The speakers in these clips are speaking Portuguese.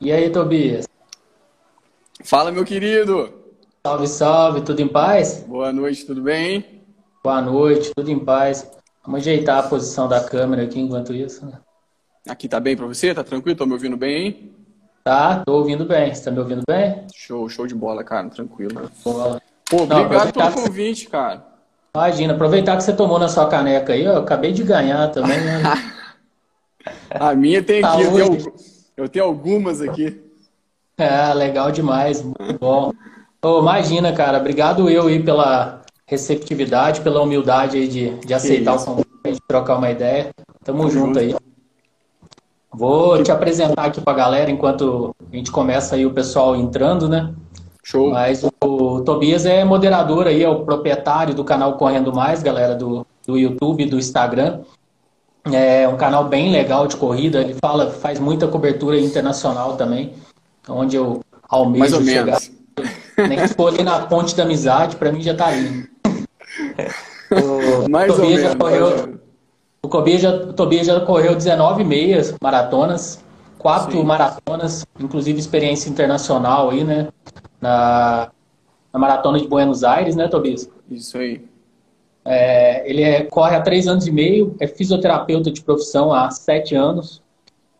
E aí, Tobias? Fala, meu querido! Salve, salve, tudo em paz? Boa noite, tudo bem? Boa noite, tudo em paz. Vamos ajeitar a posição da câmera aqui enquanto isso. Né? Aqui tá bem pra você? Tá tranquilo? Tô me ouvindo bem, hein? Tá, tô ouvindo bem. Você tá me ouvindo bem? Show, show de bola, cara, tranquilo. Boa. Pô, Não, obrigado pelo convite, cara. Imagina, aproveitar que você tomou na sua caneca aí, ó, eu acabei de ganhar também, né? A minha tem aqui, eu Saúde. Eu tenho algumas aqui. É, legal demais, muito bom. Ô, imagina, cara, obrigado eu aí pela receptividade, pela humildade aí de, de aceitar o isso. convite, de trocar uma ideia. Tamo Tamo junto junto. aí. Vou te apresentar aqui pra galera enquanto a gente começa aí o pessoal entrando, né? Show. Mas o Tobias é moderador aí, é o proprietário do canal Correndo Mais, galera, do, do YouTube, do Instagram. É um canal bem legal de corrida, ele fala, faz muita cobertura internacional também, onde eu almejo Mais ou chegar. menos. Nem que for ali na ponte da amizade, pra mim já tá lindo. O Mais ou Tobias já menos. correu- menos. o Tobias já, o Tobias já correu 19 meias maratonas, quatro Sim. maratonas, inclusive experiência internacional aí, né? Na, na maratona de Buenos Aires, né, Tobias? Isso aí. É, ele é- corre há três anos e meio, é fisioterapeuta de profissão há sete anos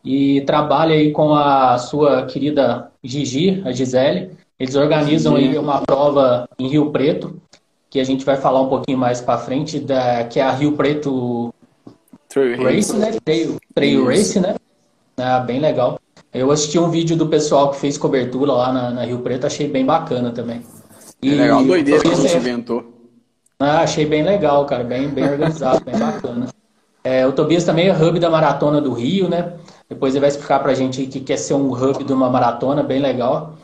e trabalha aí com a sua querida Gigi, a Gisele. Eles organizam aí uma prova em Rio Preto, que a gente vai falar um pouquinho mais para frente, da, que é a Rio Preto Trail Race, né? Trail, trail. Race, né? Ah, bem legal. Eu assisti um vídeo do pessoal que fez cobertura lá na, na Rio Preto, achei bem bacana também. É legal, doideira que a gente inventou. Ah, achei bem legal, cara, bem, bem organizado, bem bacana. É, o Tobias também é hub da Maratona do Rio, né? Depois ele vai explicar pra gente que quer ser um hub de uma maratona, bem legal.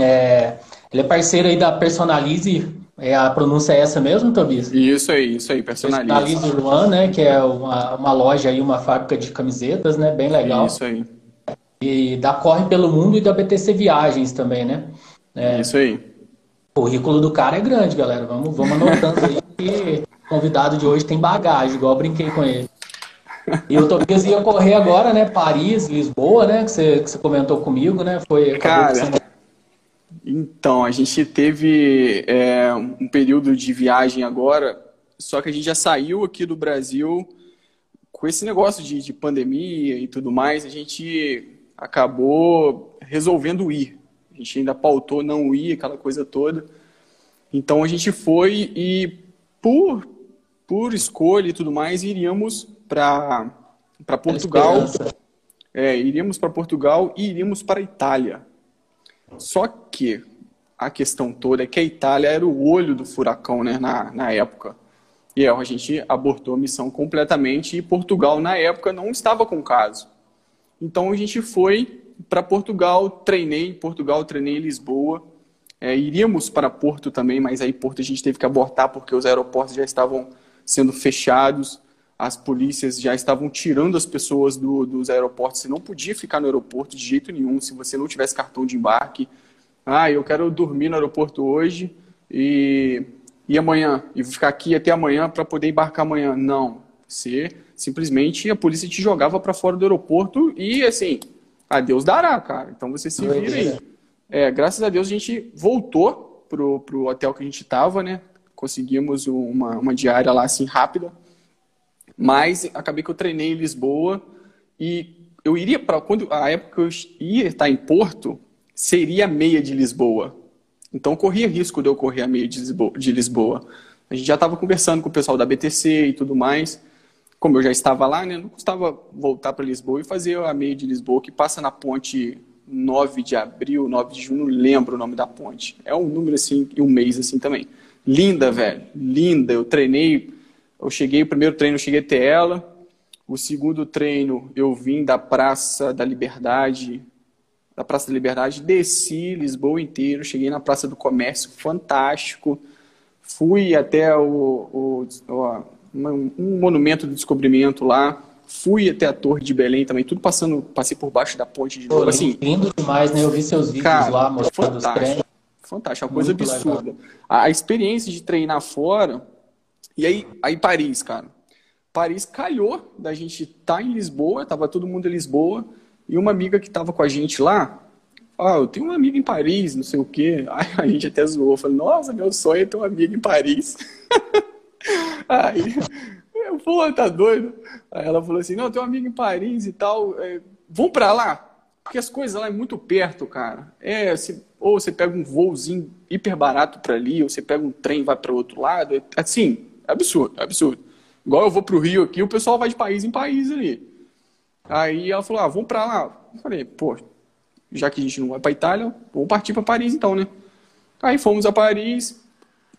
É, ele é parceiro aí da Personalize, é, a pronúncia é essa mesmo, Tobias? Isso aí, isso aí, personaliza. Personalize One, né? Que é uma, uma loja aí, uma fábrica de camisetas, né? Bem legal. Isso aí. E da Corre pelo Mundo e da BTC Viagens também, né? É, Isso aí. O currículo do cara é grande, galera. Vamos, vamos anotando aí que o convidado de hoje tem bagagem, igual eu brinquei com ele. E o Tobias ia correr agora, né? Paris, Lisboa, né? Que você, que você comentou comigo, né? Foi. Cara, você- Então, a gente teve é, um período de viagem agora, só que a gente já saiu aqui do Brasil com esse negócio de, de pandemia e tudo mais, a gente acabou resolvendo ir. A gente ainda pautou não ir, aquela coisa toda. Então a gente foi e por, por escolha e tudo mais, iríamos para Portugal. Esperança. É, iríamos para Portugal e iríamos para a Itália. Só que a questão toda é que a Itália era o olho do furacão né, na, na época. E aí a gente abortou a missão completamente e Portugal, na época, não estava com caso. Então a gente foi para Portugal, treinei em Portugal, treinei em Lisboa. É, iríamos para Porto também, mas aí Porto a gente teve que abortar porque os aeroportos já estavam sendo fechados, as polícias já estavam tirando as pessoas do- dos aeroportos. Você não podia ficar no aeroporto de jeito nenhum se você não tivesse cartão de embarque. Ah, eu quero dormir no aeroporto hoje e, e amanhã, e ficar aqui até amanhã para poder embarcar amanhã. Não. Você simplesmente a polícia te jogava para fora do aeroporto e assim, a Deus dará, cara. Então você se vira aí. É, graças a Deus a gente voltou pro, pro hotel que a gente estava, né? Conseguimos uma, uma diária lá assim rápida. Mas acabei que eu treinei em Lisboa e eu iria para quando a época que eu ia estar em Porto seria a meia de Lisboa. Então corria risco de eu correr a meia de Lisboa. De Lisboa. A gente já estava conversando com o pessoal da BTC e tudo mais. Como eu já estava lá, né, não custava voltar para Lisboa e fazer a meia de Lisboa que passa na ponte 9 de abril, 9 de junho, lembro o nome da ponte. É um número assim e um mês assim também. Linda, velho, linda. Eu treinei, eu cheguei, o primeiro treino eu cheguei até ela. O segundo treino eu vim da Praça da Liberdade, da Praça da Liberdade, desci Lisboa inteiro, cheguei na Praça do Comércio, fantástico. Fui até o, o, o um monumento do descobrimento lá. Fui até a Torre de Belém também, tudo passando, passei por baixo da ponte de novo. Assim, lindo demais, né? Eu vi seus vídeos Cara, lá mostrando os fantástico. treinos. fantástico, uma coisa Muito absurda. A, a experiência de treinar fora, e aí, aí Paris, cara. Paris calhou da gente estar em Lisboa, tava todo mundo em Lisboa, E uma amiga que estava com a gente lá, ah, eu tenho uma amiga em Paris, não sei o quê. Aí a gente até zoou, falei, nossa, meu sonho é ter uma amiga em Paris. Aí, eu, pô, tá doido? Aí ela falou assim, não, eu tenho uma amiga em Paris e tal, é, vamos pra lá. Porque as coisas lá é muito perto, cara. É, se, ou você pega um voozinho hiper barato para ali, ou você pega um trem e vai para outro lado. É, assim, é absurdo, é absurdo. Igual eu vou pro Rio aqui, o pessoal vai de país em país ali. Aí ela falou, ah, vamos para lá. Eu falei, pô, já que a gente não vai para Itália, vamos partir para Paris então, né? Aí fomos a Paris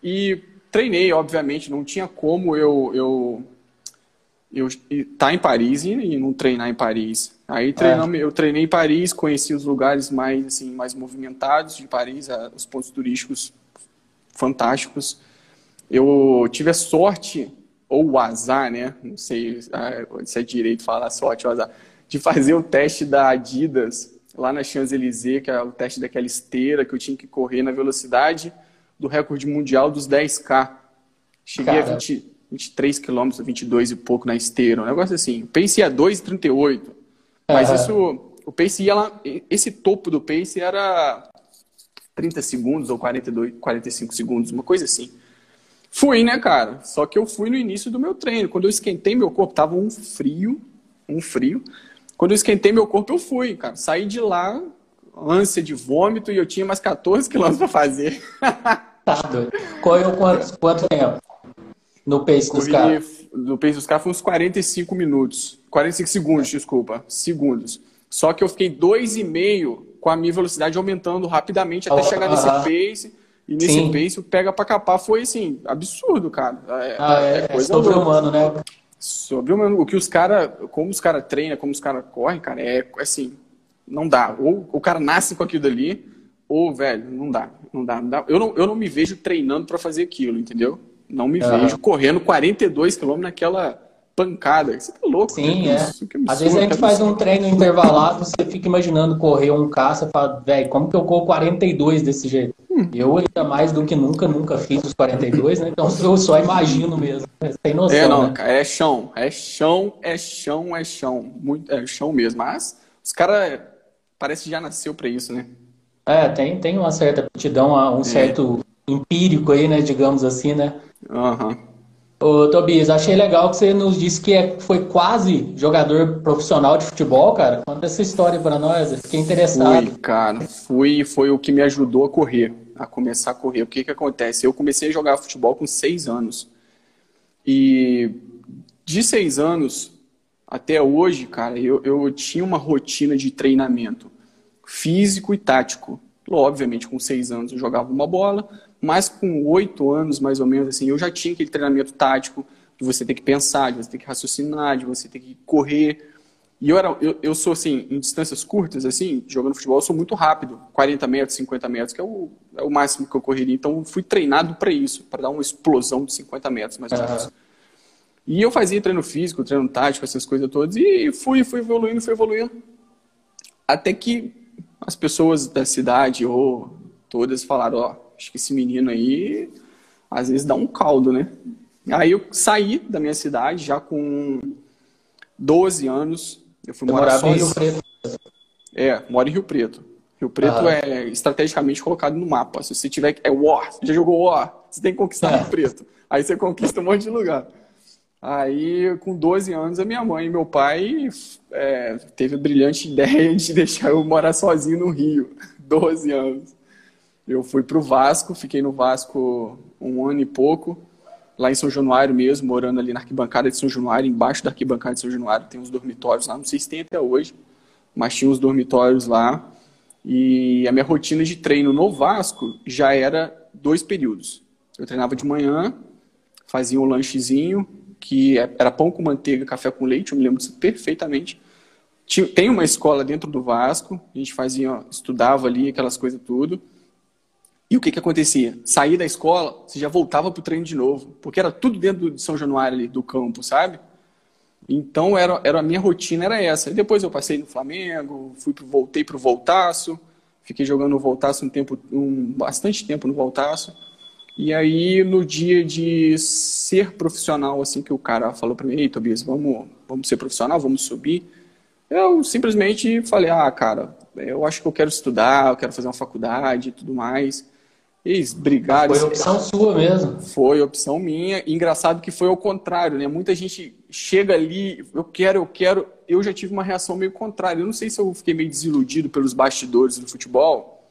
e treinei, obviamente, não tinha como eu eu eu estar tá em Paris e não treinar em Paris. Aí treinamos, é. eu treinei em Paris, conheci os lugares mais assim mais movimentados de Paris, os pontos turísticos fantásticos. Eu tive a sorte ou o azar, né? Não sei se é direito falar sorte ou azar, de fazer o teste da Adidas lá na Champs-Élysées, que é o teste daquela esteira que eu tinha que correr na velocidade do recorde mundial dos 10K. Cheguei Cara. a 20, 23 km, 22 e pouco na esteira, um negócio assim. O pace ia 2,38. Mas uhum. isso, o pace ia lá, esse topo do pace era 30 segundos ou 42, 45 segundos, uma coisa assim. Fui, né, cara? Só que eu fui no início do meu treino. Quando eu esquentei meu corpo, tava um frio, um frio. Quando eu esquentei meu corpo, eu fui, cara. Saí de lá, ânsia de vômito, e eu tinha mais 14 quilômetros para fazer. tá doido. Correu quanto, quanto tempo? No pace dos caras? No pace dos caras foi uns 45 minutos. 45 segundos, desculpa. Segundos. Só que eu fiquei dois e meio com a minha velocidade aumentando rapidamente até oh, chegar nesse uh -huh. pace. E nesse Sim. pace, o pega para capar foi assim, absurdo, cara. É, ah, é, é coisa é sobre-humano, né? Sobre o, o que os caras, como os caras treinam, como os caras correm, cara, é assim, não dá. Ou o cara nasce com aquilo dali, ou, velho, não dá. Não dá, não dá. Eu, não, eu não me vejo treinando para fazer aquilo, entendeu? Não me uhum. vejo correndo 42 km naquela pancada. Você tá louco. Sim, é. Isso, Às vezes a gente faz um treino intervalado, você fica imaginando correr um caça e fala, velho, como que eu corro 42 desse jeito? Hum. Eu ainda mais do que nunca, nunca fiz os 42, né? Então eu só imagino mesmo. Tem noção, É, não, né? é chão. É chão, é chão, é chão. Muito, é chão mesmo. Mas os caras parece que já nasceu para isso, né? É, tem, tem uma certa aptidão, um é. certo empírico aí, né? Digamos assim, né? Aham. Uhum. Ô, Tobias, achei legal que você nos disse que é, foi quase jogador profissional de futebol, cara. Conta essa história para nós, eu fiquei interessado. Fui, cara, fui, foi o que me ajudou a correr, a começar a correr. O que que acontece? Eu comecei a jogar futebol com seis anos. E de seis anos até hoje, cara, eu, eu tinha uma rotina de treinamento físico e tático. Obviamente, com seis anos eu jogava uma bola, mas com oito anos, mais ou menos, assim, eu já tinha aquele treinamento tático de você ter que pensar, de você ter que raciocinar, de você ter que correr. E eu, era, eu, eu sou, assim, em distâncias curtas, assim, jogando futebol, eu sou muito rápido. 40 metros, 50 metros, que é o, é o máximo que eu correria. Então, fui treinado para isso, para dar uma explosão de 50 metros, mais ou menos. Uhum. E eu fazia treino físico, treino tático, essas coisas todas, e fui, fui evoluindo, fui evoluindo. Até que as pessoas da cidade, ou todas, falaram, ó, oh, acho que esse menino aí às vezes dá um caldo, né? Aí eu saí da minha cidade já com 12 anos. Eu fui eu morar sozinho. em Rio Preto. É, moro em Rio Preto. Rio Preto ah. é estrategicamente colocado no mapa. Se você tiver. É War. Você já jogou War? Você tem que conquistar é. Rio Preto. Aí você conquista um monte de lugar. Aí, com 12 anos, a minha mãe e meu pai é, teve a brilhante ideia de deixar eu morar sozinho no Rio. 12 anos. Eu fui para o Vasco, fiquei no Vasco um ano e pouco, lá em São Januário mesmo, morando ali na arquibancada de São Januário, embaixo da arquibancada de São Januário, tem uns dormitórios lá, não sei se tem até hoje, mas tinha uns dormitórios lá. E a minha rotina de treino no Vasco já era dois períodos. Eu treinava de manhã, fazia um lanchezinho, que era pão com manteiga, café com leite, eu me lembro disso perfeitamente. Tem uma escola dentro do Vasco, a gente fazia, estudava ali aquelas coisas tudo. E o que, que acontecia? Saía da escola, você já voltava para o treino de novo, porque era tudo dentro de São Januário ali, do campo, sabe? Então era, era a minha rotina era essa. E depois eu passei no Flamengo, fui pro, voltei para o Voltaço, fiquei jogando no Voltaço um tempo, um, bastante tempo no Voltaço. E aí no dia de ser profissional, assim que o cara falou para mim, ei Tobias, vamos, vamos ser profissional, vamos subir. Eu simplesmente falei, ah, cara, eu acho que eu quero estudar, eu quero fazer uma faculdade e tudo mais. Eles brigaram. Foi opção sua mesmo. Foi opção minha. Engraçado que foi ao contrário, né? Muita gente chega ali, eu quero, eu quero. Eu já tive uma reação meio contrária. Eu não sei se eu fiquei meio desiludido pelos bastidores do futebol.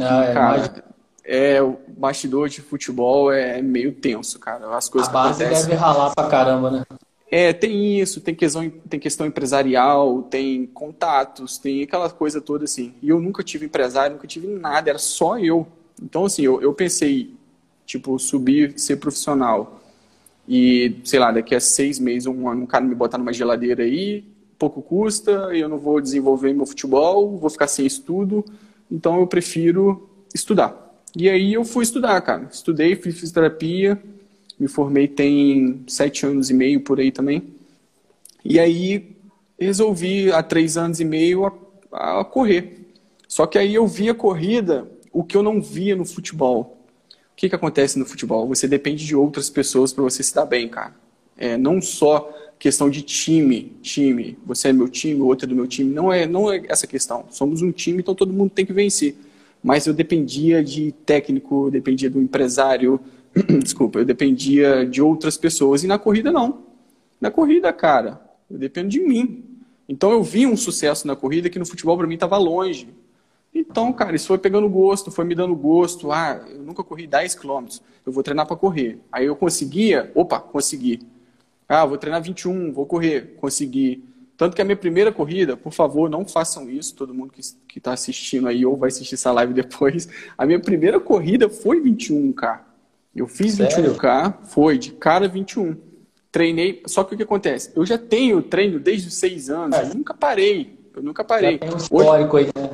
Ah, é, cara, é, o bastidor de futebol é meio tenso, cara. As coisas A base deve ralar pra caramba, né? É, tem isso, tem questão, tem questão empresarial, tem contatos, tem aquela coisa toda assim. E eu nunca tive empresário, nunca tive nada, era só eu. Então, assim, eu, eu pensei, tipo, subir, ser profissional. E, sei lá, daqui a seis meses, um ano, um cara me botar numa geladeira aí, pouco custa, eu não vou desenvolver meu futebol, vou ficar sem estudo. Então, eu prefiro estudar. E aí eu fui estudar, cara. Estudei, fiz fisioterapia, me formei tem sete anos e meio por aí também. E aí resolvi há três anos e meio a, a correr. Só que aí eu vi a corrida o que eu não via no futebol. O que, que acontece no futebol? Você depende de outras pessoas para você se dar bem, cara. É, não só questão de time, time, você é meu time, outro é do meu time. Não é, não é essa questão. Somos um time, então todo mundo tem que vencer mas eu dependia de técnico, dependia do empresário, desculpa, eu dependia de outras pessoas. E na corrida, não. Na corrida, cara, eu dependo de mim. Então eu vi um sucesso na corrida que no futebol para mim estava longe. Então, cara, isso foi pegando gosto, foi me dando gosto. Ah, eu nunca corri 10 quilômetros, eu vou treinar para correr. Aí eu conseguia, opa, consegui. Ah, vou treinar 21, vou correr, consegui. Tanto que a minha primeira corrida, por favor, não façam isso, todo mundo que está assistindo aí ou vai assistir essa live depois. A minha primeira corrida foi 21K. Eu fiz Sério? 21K, foi de cara 21. Treinei, só que o que acontece? Eu já tenho treino desde os seis anos, é. eu nunca parei. Eu nunca parei. Já tem um histórico hoje, aí, né?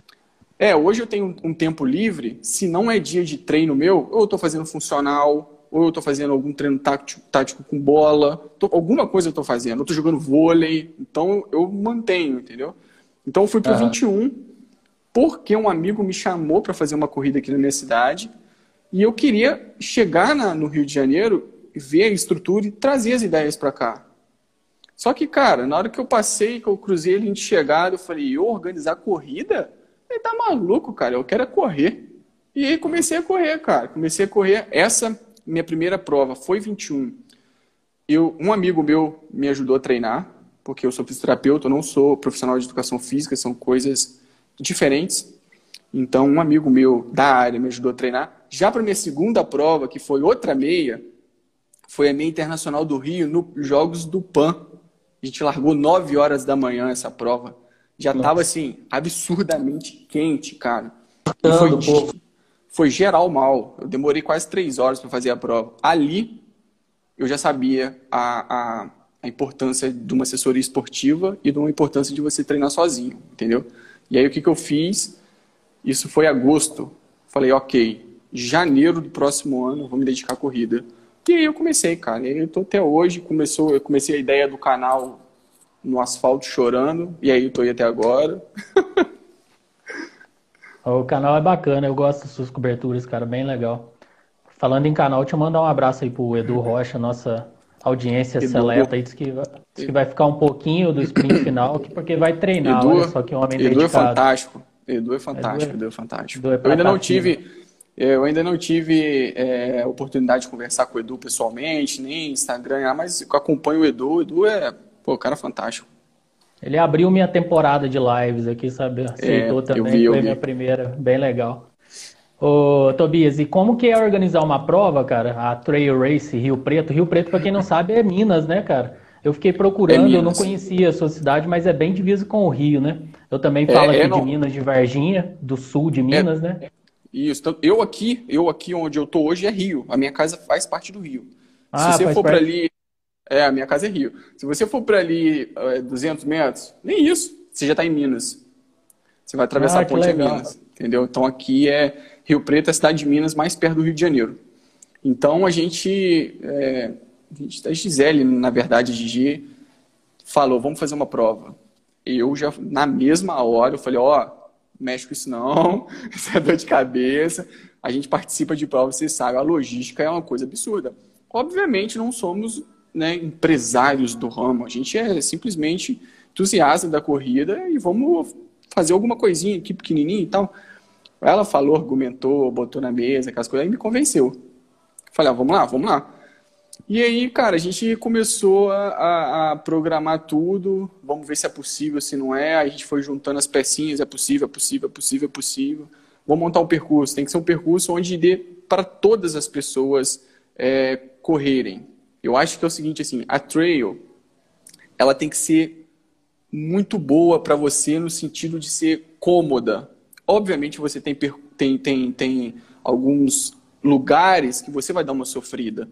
É, hoje eu tenho um tempo livre, se não é dia de treino meu, eu estou fazendo funcional, ou eu estou fazendo algum treino tático, tático com bola, tô, alguma coisa eu estou fazendo, eu estou jogando vôlei, então eu mantenho, entendeu? Então eu fui para uhum. 21, porque um amigo me chamou para fazer uma corrida aqui na minha cidade, e eu queria chegar na, no Rio de Janeiro, ver a estrutura e trazer as ideias para cá. Só que, cara, na hora que eu passei, que eu cruzei ali de chegada, eu falei, eu organizar corrida? Ele tá maluco, cara, eu quero é correr. E aí comecei a correr, cara. Comecei a correr. Essa minha primeira prova foi 21. Eu, um amigo meu me ajudou a treinar, porque eu sou fisioterapeuta, eu não sou profissional de educação física, são coisas diferentes. Então, um amigo meu da área me ajudou a treinar. Já para minha segunda prova, que foi outra meia, foi a meia internacional do Rio, nos Jogos do PAN. A gente largou 9 horas da manhã essa prova. Já estava assim, absurdamente quente, cara. E foi, foi geral mal. Eu demorei quase três horas para fazer a prova. Ali, eu já sabia a, a, a, importância de uma assessoria esportiva e de uma importância de você treinar sozinho, entendeu? E aí, o que, que eu fiz? Isso foi agosto. Falei, ok, janeiro do próximo ano, vou me dedicar à corrida. E aí eu comecei, cara. E eu tô até hoje. Começou, eu comecei a ideia do canal no asfalto chorando. E aí eu tô aí até agora. O canal é bacana, eu gosto das suas coberturas, cara, bem legal. Falando em canal, deixa eu mandar um abraço aí pro Edu Rocha, nossa audiência Edu. seleta aí, diz que, diz que vai ficar um pouquinho do sprint final, porque vai treinar, Edu, olha só que homem Edu é dedicado. é fantástico, Edu é fantástico, Edu é, Edu é fantástico. Edu é eu ainda não tive, eu ainda não tive é, oportunidade de conversar com o Edu pessoalmente, nem Instagram, mas eu acompanho o Edu, o Edu é, pô, cara fantástico. Ele abriu minha temporada de lives aqui, sabe? Aceitou é, também, vi, foi minha primeira, bem legal. Ô, Tobias, e como que é organizar uma prova, cara? A Trail Race Rio Preto. Rio Preto, para quem não sabe, é Minas, né, cara? Eu fiquei procurando, é eu não conhecia a sua cidade, mas é bem divisa com o Rio, né? Eu também é, falo é, aqui não... de Minas, de Varginha, do sul de Minas, né? Isso. Então, eu aqui, eu aqui onde eu tô hoje é Rio. A minha casa faz parte do Rio. Ah, Se você for para ali é, a minha casa é Rio. Se você for para ali é, 200 metros, nem isso, você já está em Minas. Você vai atravessar ah, a ponte em Minas, entendeu? Então aqui é Rio Preto, é a cidade de Minas mais perto do Rio de Janeiro. Então a gente, é, a, Gisele, na verdade, a Gigi, falou, vamos fazer uma prova. Eu já, na mesma hora, eu falei, ó, oh, mexe com isso não, isso é dor de cabeça. A gente participa de prova, você sabe, a logística é uma coisa absurda. Obviamente não somos né, empresários do ramo. A gente é simplesmente entusiasta da corrida e vamos fazer alguma coisinha aqui pequenininha e tal. Ela falou, argumentou, botou na mesa, aquelas coisas, aí me convenceu. Falei, ah, vamos lá, vamos lá. E aí, cara, a gente começou a, a, a, programar tudo, vamos ver se é possível, se não é. A gente foi juntando as pecinhas, é possível, é possível, é possível, é possível. Vamos montar um percurso, tem que ser um percurso onde dê para todas as pessoas é, correrem. Eu acho que é o seguinte, assim, a trail, ela tem que ser muito boa para você no sentido de ser cômoda. Obviamente você tem, tem, tem, tem alguns lugares que você vai dar uma sofrida.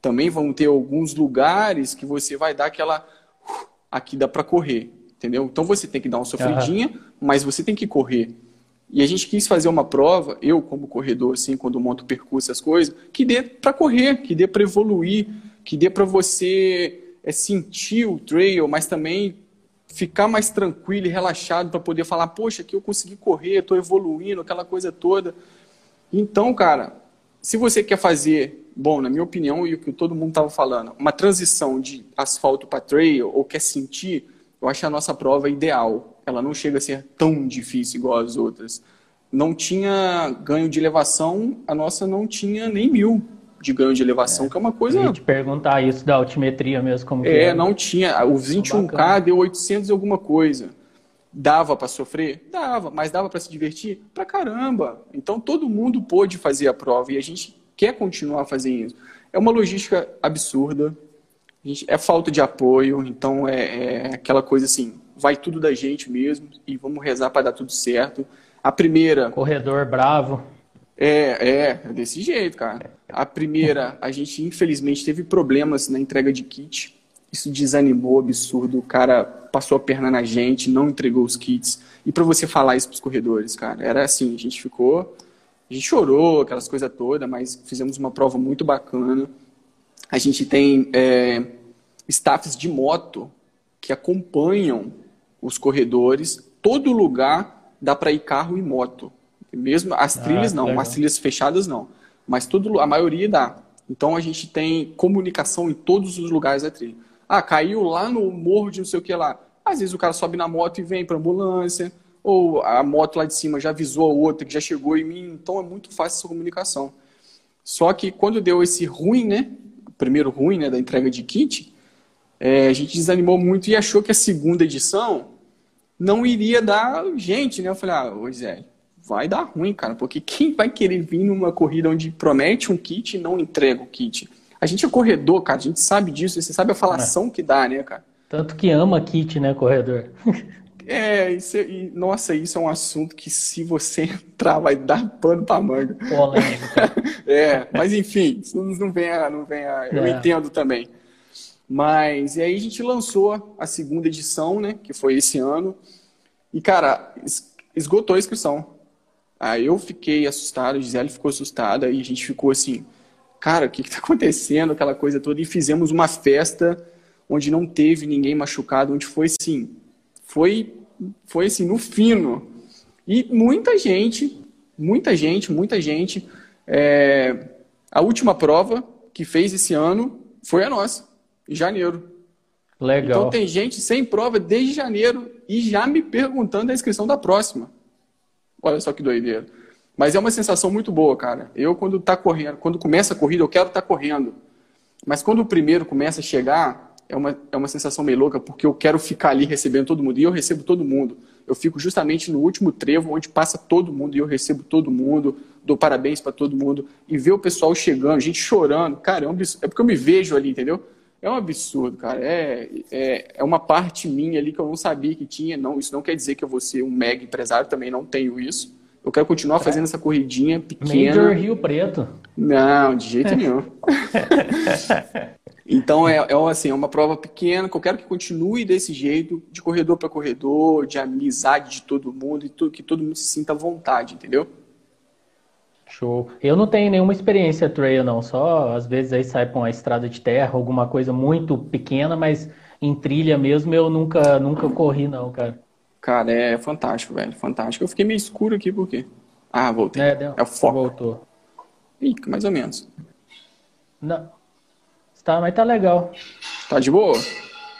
Também vão ter alguns lugares que você vai dar aquela. Aqui dá para correr, entendeu? Então você tem que dar uma sofridinha, uhum. mas você tem que correr. E a gente quis fazer uma prova, eu como corredor, assim, quando monto percurso, as coisas, que dê para correr, que dê para evoluir, que dê para você é, sentir o trail, mas também ficar mais tranquilo e relaxado para poder falar, poxa, aqui eu consegui correr, estou evoluindo, aquela coisa toda. Então, cara, se você quer fazer, bom, na minha opinião e o que todo mundo estava falando, uma transição de asfalto para trail ou quer sentir, eu acho a nossa prova ideal. Ela não chega a ser tão difícil igual as outras. Não tinha ganho de elevação, a nossa não tinha nem mil de ganho de elevação, é, que é uma coisa. Eu te perguntar isso da altimetria mesmo, como É, não tinha. O 21K deu 800 e alguma coisa. Dava para sofrer? Dava, mas dava para se divertir? Pra caramba. Então todo mundo pôde fazer a prova e a gente quer continuar fazendo isso. É uma logística absurda, gente, é falta de apoio, então é, é, aquela coisa assim, vai tudo da gente mesmo e vamos rezar para dar tudo certo. A primeira. Corredor bravo. É, é, é desse jeito, cara. A primeira, a gente infelizmente teve problemas na entrega de kit. Isso desanimou absurdo. O cara passou a perna na gente, não entregou os kits. E para você falar isso para os corredores, cara, era assim, a gente ficou, a gente chorou, aquelas coisas todas, mas fizemos uma prova muito bacana. A gente tem é, staffs de moto que acompanham os corredores. Todo lugar dá para ir carro e moto. Mesmo as ah, trilhas ah, não, legal. as trilhas fechadas não, mas tudo, a maioria dá. Então a gente tem comunicação em todos os lugares da trilha. Ah, caiu lá no morro de não sei o que lá. Às vezes o cara sobe na moto e vem para ambulância, ou a moto lá de cima já avisou a outra que já chegou em mim. Então é muito fácil essa comunicação. Só que quando deu esse ruim, né? Primeiro ruim, né, da entrega de kit, é, a gente desanimou muito e achou que a segunda edição não iria dar gente, né? Eu falei, ah, ô vai dar ruim, cara, porque quem vai querer vir numa corrida onde promete um kit e não entrega o kit? A gente é corredor, cara, a gente sabe disso, você sabe a falação é. que dá, né, cara? Tanto que ama kit, né, corredor? É, isso, é, e, nossa, isso é um assunto que se você entrar vai dar pano pra manga. É, mas enfim, isso não vem a, não vem a, eu é. entendo também. Mas, e aí a gente lançou a segunda edição, né, que foi esse ano, e cara, esgotou a inscrição. Aí eu fiquei assustado, a Gisele ficou assustada e a gente ficou assim, cara, o que está acontecendo? Aquela coisa toda. E fizemos uma festa onde não teve ninguém machucado, onde foi assim, foi, foi assim, no fino. E muita gente, muita gente, muita gente. É, a última prova que fez esse ano foi a nossa, em janeiro. Legal. Então tem gente sem prova desde janeiro e já me perguntando a inscrição da próxima. Olha só que doideira. Mas é uma sensação muito boa, cara. Eu, quando tá correndo, quando começa a corrida, eu quero estar tá correndo. Mas quando o primeiro começa a chegar, é uma, é uma sensação meio louca, porque eu quero ficar ali recebendo todo mundo. E eu recebo todo mundo. Eu fico justamente no último trevo, onde passa todo mundo, e eu recebo todo mundo, dou parabéns para todo mundo. E ver o pessoal chegando, gente chorando. Cara, é, porque eu me vejo ali, entendeu? É um absurdo, cara. É, é, é uma parte minha ali que eu não sabia que tinha. Não, isso não quer dizer que eu vou ser um mega empresário, também não tenho isso. Eu quero continuar fazendo essa corridinha pequena. Major Rio Preto. Não, de jeito nenhum. então é, é, assim, é uma prova pequena que eu quero que continue desse jeito, de corredor para corredor, de amizade de todo mundo e que todo mundo se sinta à vontade, entendeu? Show. Eu não tenho nenhuma experiência trail, não. Só às vezes aí sai para uma estrada de terra, alguma coisa muito pequena, mas em trilha mesmo eu nunca, nunca corri, não, cara. Cara, é fantástico, velho. Fantástico. Eu fiquei meio escuro aqui, por quê? Ah, voltei. É, deu. é o foco. Voltou. Ih, mais ou menos. Não. Tá, mas tá legal. Tá de boa?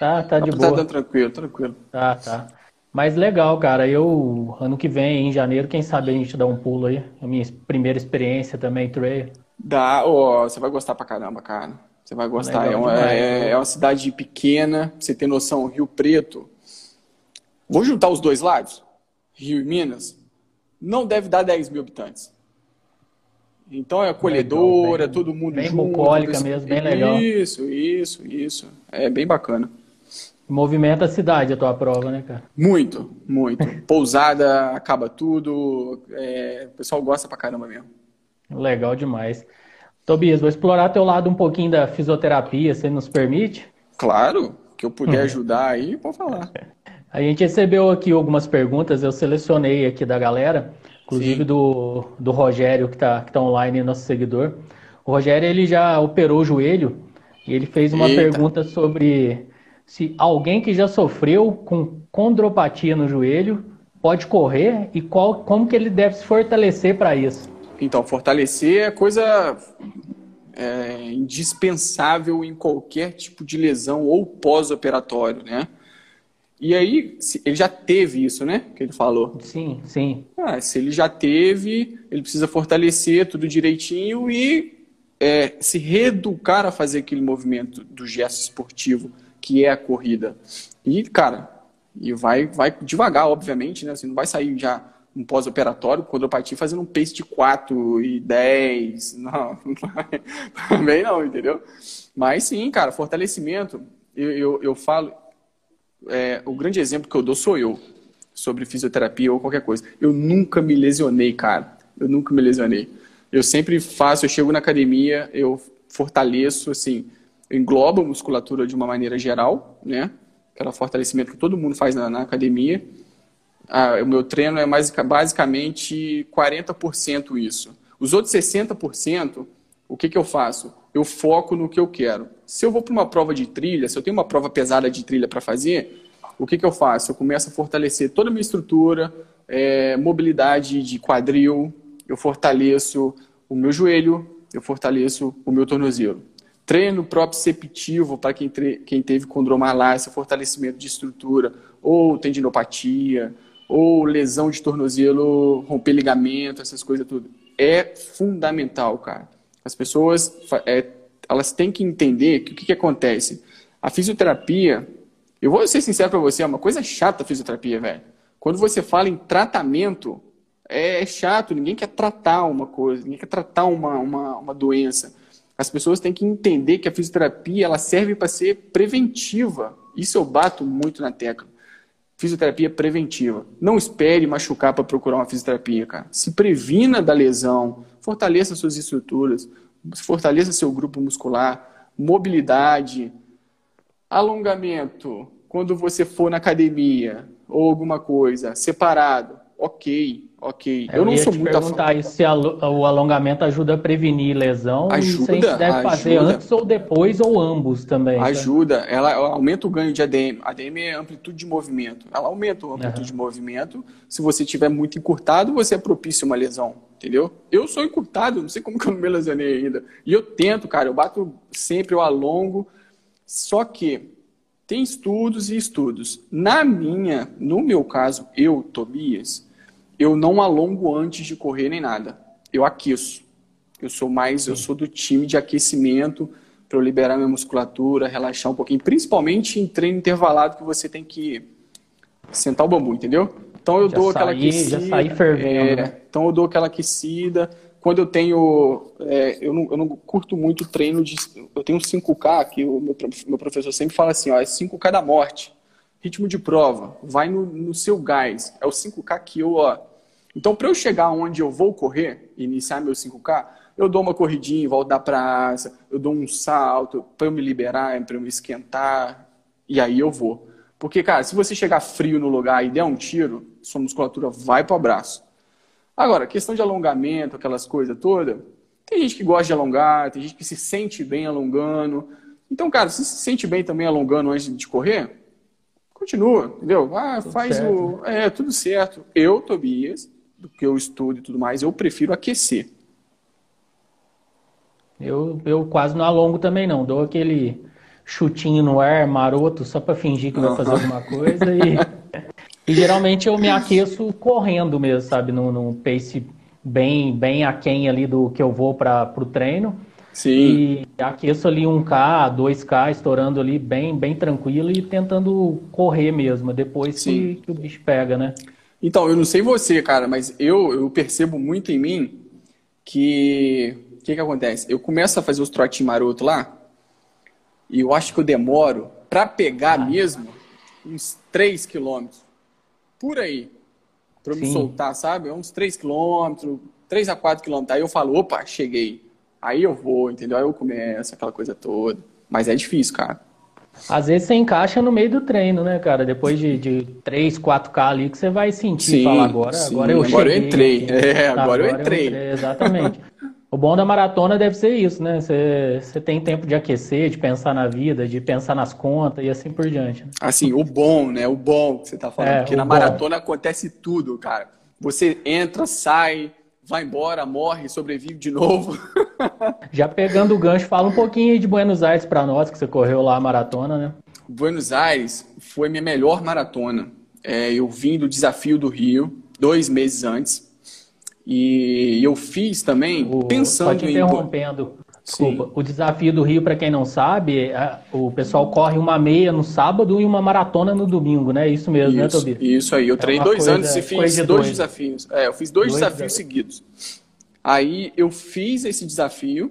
Tá, tá de tá, boa. Tá tranquilo, tranquilo. Tá, tá. Mas legal, cara. Eu, ano que vem, em janeiro, quem sabe a gente dá um pulo aí. A minha primeira experiência também, trail. Dá, oh, você vai gostar pra caramba, cara. Você vai gostar. É uma, é, é uma, cidade pequena, você tem noção, Rio Preto. Vou juntar os dois lados, Rio e Minas. Não deve dar 10 mil habitantes. Então é acolhedora, legal, bem, todo mundo bem junto. bucólica mesmo, bem legal. Isso, isso, isso. É bem bacana. Movimenta a cidade a tua prova, né, cara? Muito, muito. Pousada, acaba tudo. É, o pessoal gosta pra caramba mesmo. Legal demais. Tobias, vou explorar teu lado um pouquinho da fisioterapia, você nos permite? Claro, que eu puder ajudar aí, pode falar. A gente recebeu aqui algumas perguntas, eu selecionei aqui da galera, inclusive do, do Rogério, que está que tá online, nosso seguidor. O Rogério, ele já operou o joelho e ele fez uma Eita. pergunta sobre se alguém que já sofreu com condropatia no joelho pode correr e qual, como que ele deve se fortalecer para isso. Então, fortalecer é coisa é, indispensável em qualquer tipo de lesão ou pós-operatório, né? E aí, ele já teve isso, né? Que ele falou. Sim, sim. Ah, se ele já teve, ele precisa fortalecer tudo direitinho e é, se reeducar a fazer aquele movimento do gesto esportivo que é a corrida. E, cara, e vai, vai devagar, obviamente, né? Você não vai sair já um pós-operatório, quadropatia, fazendo um pace de 4 e 10. Não, também não, entendeu? Mas sim, cara, fortalecimento. Eu, eu, eu falo, é, o grande exemplo que eu dou sou eu, sobre fisioterapia ou qualquer coisa. Eu nunca me lesionei, cara. Eu nunca me lesionei. Eu sempre faço, eu chego na academia, eu fortaleço, assim, engloba a musculatura de uma maneira geral, né? Aquela fortalecimento que todo mundo faz na, na academia. Ah, o meu treino é mais, basicamente 40% isso. Os outros 60%, o que, que eu faço? Eu foco no que eu quero. Se eu vou para uma prova de trilha, se eu tenho uma prova pesada de trilha para fazer, o que, que eu faço? Eu começo a fortalecer toda a minha estrutura, é, mobilidade de quadril, eu fortaleço o meu joelho, eu fortaleço o meu tornozelo treino proprioceptivo para quem, quem teve condromalácia, fortalecimento de estrutura, ou tendinopatia, ou lesão de tornozelo, romper ligamento, essas coisas tudo. É fundamental, cara. As pessoas, é, elas têm que entender que o que, que acontece. A fisioterapia, eu vou ser sincero para você, é uma coisa chata a fisioterapia, velho. Quando você fala em tratamento, é, é chato, ninguém quer tratar uma coisa, ninguém quer tratar uma, uma, uma doença. As pessoas têm que entender que a fisioterapia ela serve para ser preventiva. Isso eu bato muito na tecla. Fisioterapia preventiva. Não espere machucar para procurar uma fisioterapia, cara. Se previna da lesão, fortaleça suas estruturas, fortaleça seu grupo muscular, mobilidade, alongamento. Quando você for na academia ou alguma coisa, separado, ok. Ok. Eu, eu não sou muito perguntar a... se o alongamento ajuda a prevenir lesão. Ajuda. A gente deve ajuda. fazer antes ou depois ou ambos também. Tá? Ajuda. Tá? Ela aumenta o ganho de ADM. ADM é amplitude de movimento. Ela aumenta a amplitude uhum. de movimento. Se você tiver muito encurtado, você é propício a uma lesão. Entendeu? Eu sou encurtado, não sei como que eu não me lesionei ainda. E eu tento, cara. Eu bato sempre, eu alongo. Só que tem estudos e estudos. Na minha, no meu caso, eu, Tobias, eu não alongo antes de correr nem nada. Eu aqueço. Eu sou mais, Sim. eu sou do time de aquecimento para eu liberar minha musculatura, relaxar um pouquinho, principalmente em treino intervalado que você tem que sentar o bambu, entendeu? Então eu já dou aquela aquecida. Já saí fervendo. É, né? Então eu dou aquela aquecida. Quando eu tenho. É, eu, não, eu não curto muito treino de. Eu tenho 5K, que o meu, meu professor sempre fala assim: ó, é 5K da morte. Ritmo de prova, vai no, no seu gás. É o 5K que eu, ó, então, para eu chegar onde eu vou correr, iniciar meu 5K, eu dou uma corridinha em volta da praça, eu dou um salto para eu me liberar, para eu me esquentar, e aí eu vou. Porque, cara, se você chegar frio no lugar e der um tiro, sua musculatura vai para o abraço. Agora, questão de alongamento, aquelas coisas todas, tem gente que gosta de alongar, tem gente que se sente bem alongando. Então, cara, se se sente bem também alongando antes de correr, continua, entendeu? Ah, tudo faz certo. o. É, tudo certo. Eu, Tobias, do que eu estudo e tudo mais, eu prefiro aquecer. Eu, eu quase não alongo também não, dou aquele chutinho no ar, maroto, só para fingir que vai fazer alguma coisa. E, e, geralmente eu me aqueço correndo mesmo, sabe? No, no pace bem, bem aquém ali do que eu vou para o treino. Sim. E aqueço ali 1K, 2K, estourando ali bem, bem tranquilo e tentando correr mesmo, depois que, que, o bicho pega, né? Então, eu não sei você, cara, mas eu, eu percebo muito em mim que. O que, que acontece? Eu começo a fazer os trotinhos maroto lá, e eu acho que eu demoro para pegar ah. mesmo uns 3 quilômetros. Por aí. Para me soltar, sabe? Uns 3 quilômetros, 3 a 4 quilômetros. Aí eu falo, opa, cheguei. Aí eu vou, entendeu? Aí eu começo aquela coisa toda. Mas é difícil, cara. Às vezes você encaixa no meio do treino, né, cara? Depois de, de 3, 4K ali que você vai sentir sim, falar agora, sim. agora eu agora cheguei. Eu entrei. É, agora, agora eu entrei. Eu entrei. Exatamente. o bom da maratona deve ser isso, né? Você, você tem tempo de aquecer, de pensar na vida, de pensar nas contas e assim por diante. Né? Assim, o bom, né? O bom que você tá falando. É, porque na bom. maratona acontece tudo, cara. Você entra, sai, vai embora, morre, sobrevive de novo. Já pegando o gancho, fala um pouquinho de Buenos Aires para nós, que você correu lá a maratona, né? Buenos Aires foi minha melhor maratona. É, eu vim do desafio do Rio, dois meses antes. E eu fiz também o, pensando só te interrompendo. Em... Desculpa, Sim. o desafio do Rio, para quem não sabe, é, o pessoal corre uma meia no sábado e uma maratona no domingo, né? Isso mesmo, né, isso, né, Tobias? Isso aí. Eu é treinei dois coisa, anos e fiz dois, dois desafios. É, eu fiz dois, dois desafios, desafios seguidos. Aí eu fiz esse desafio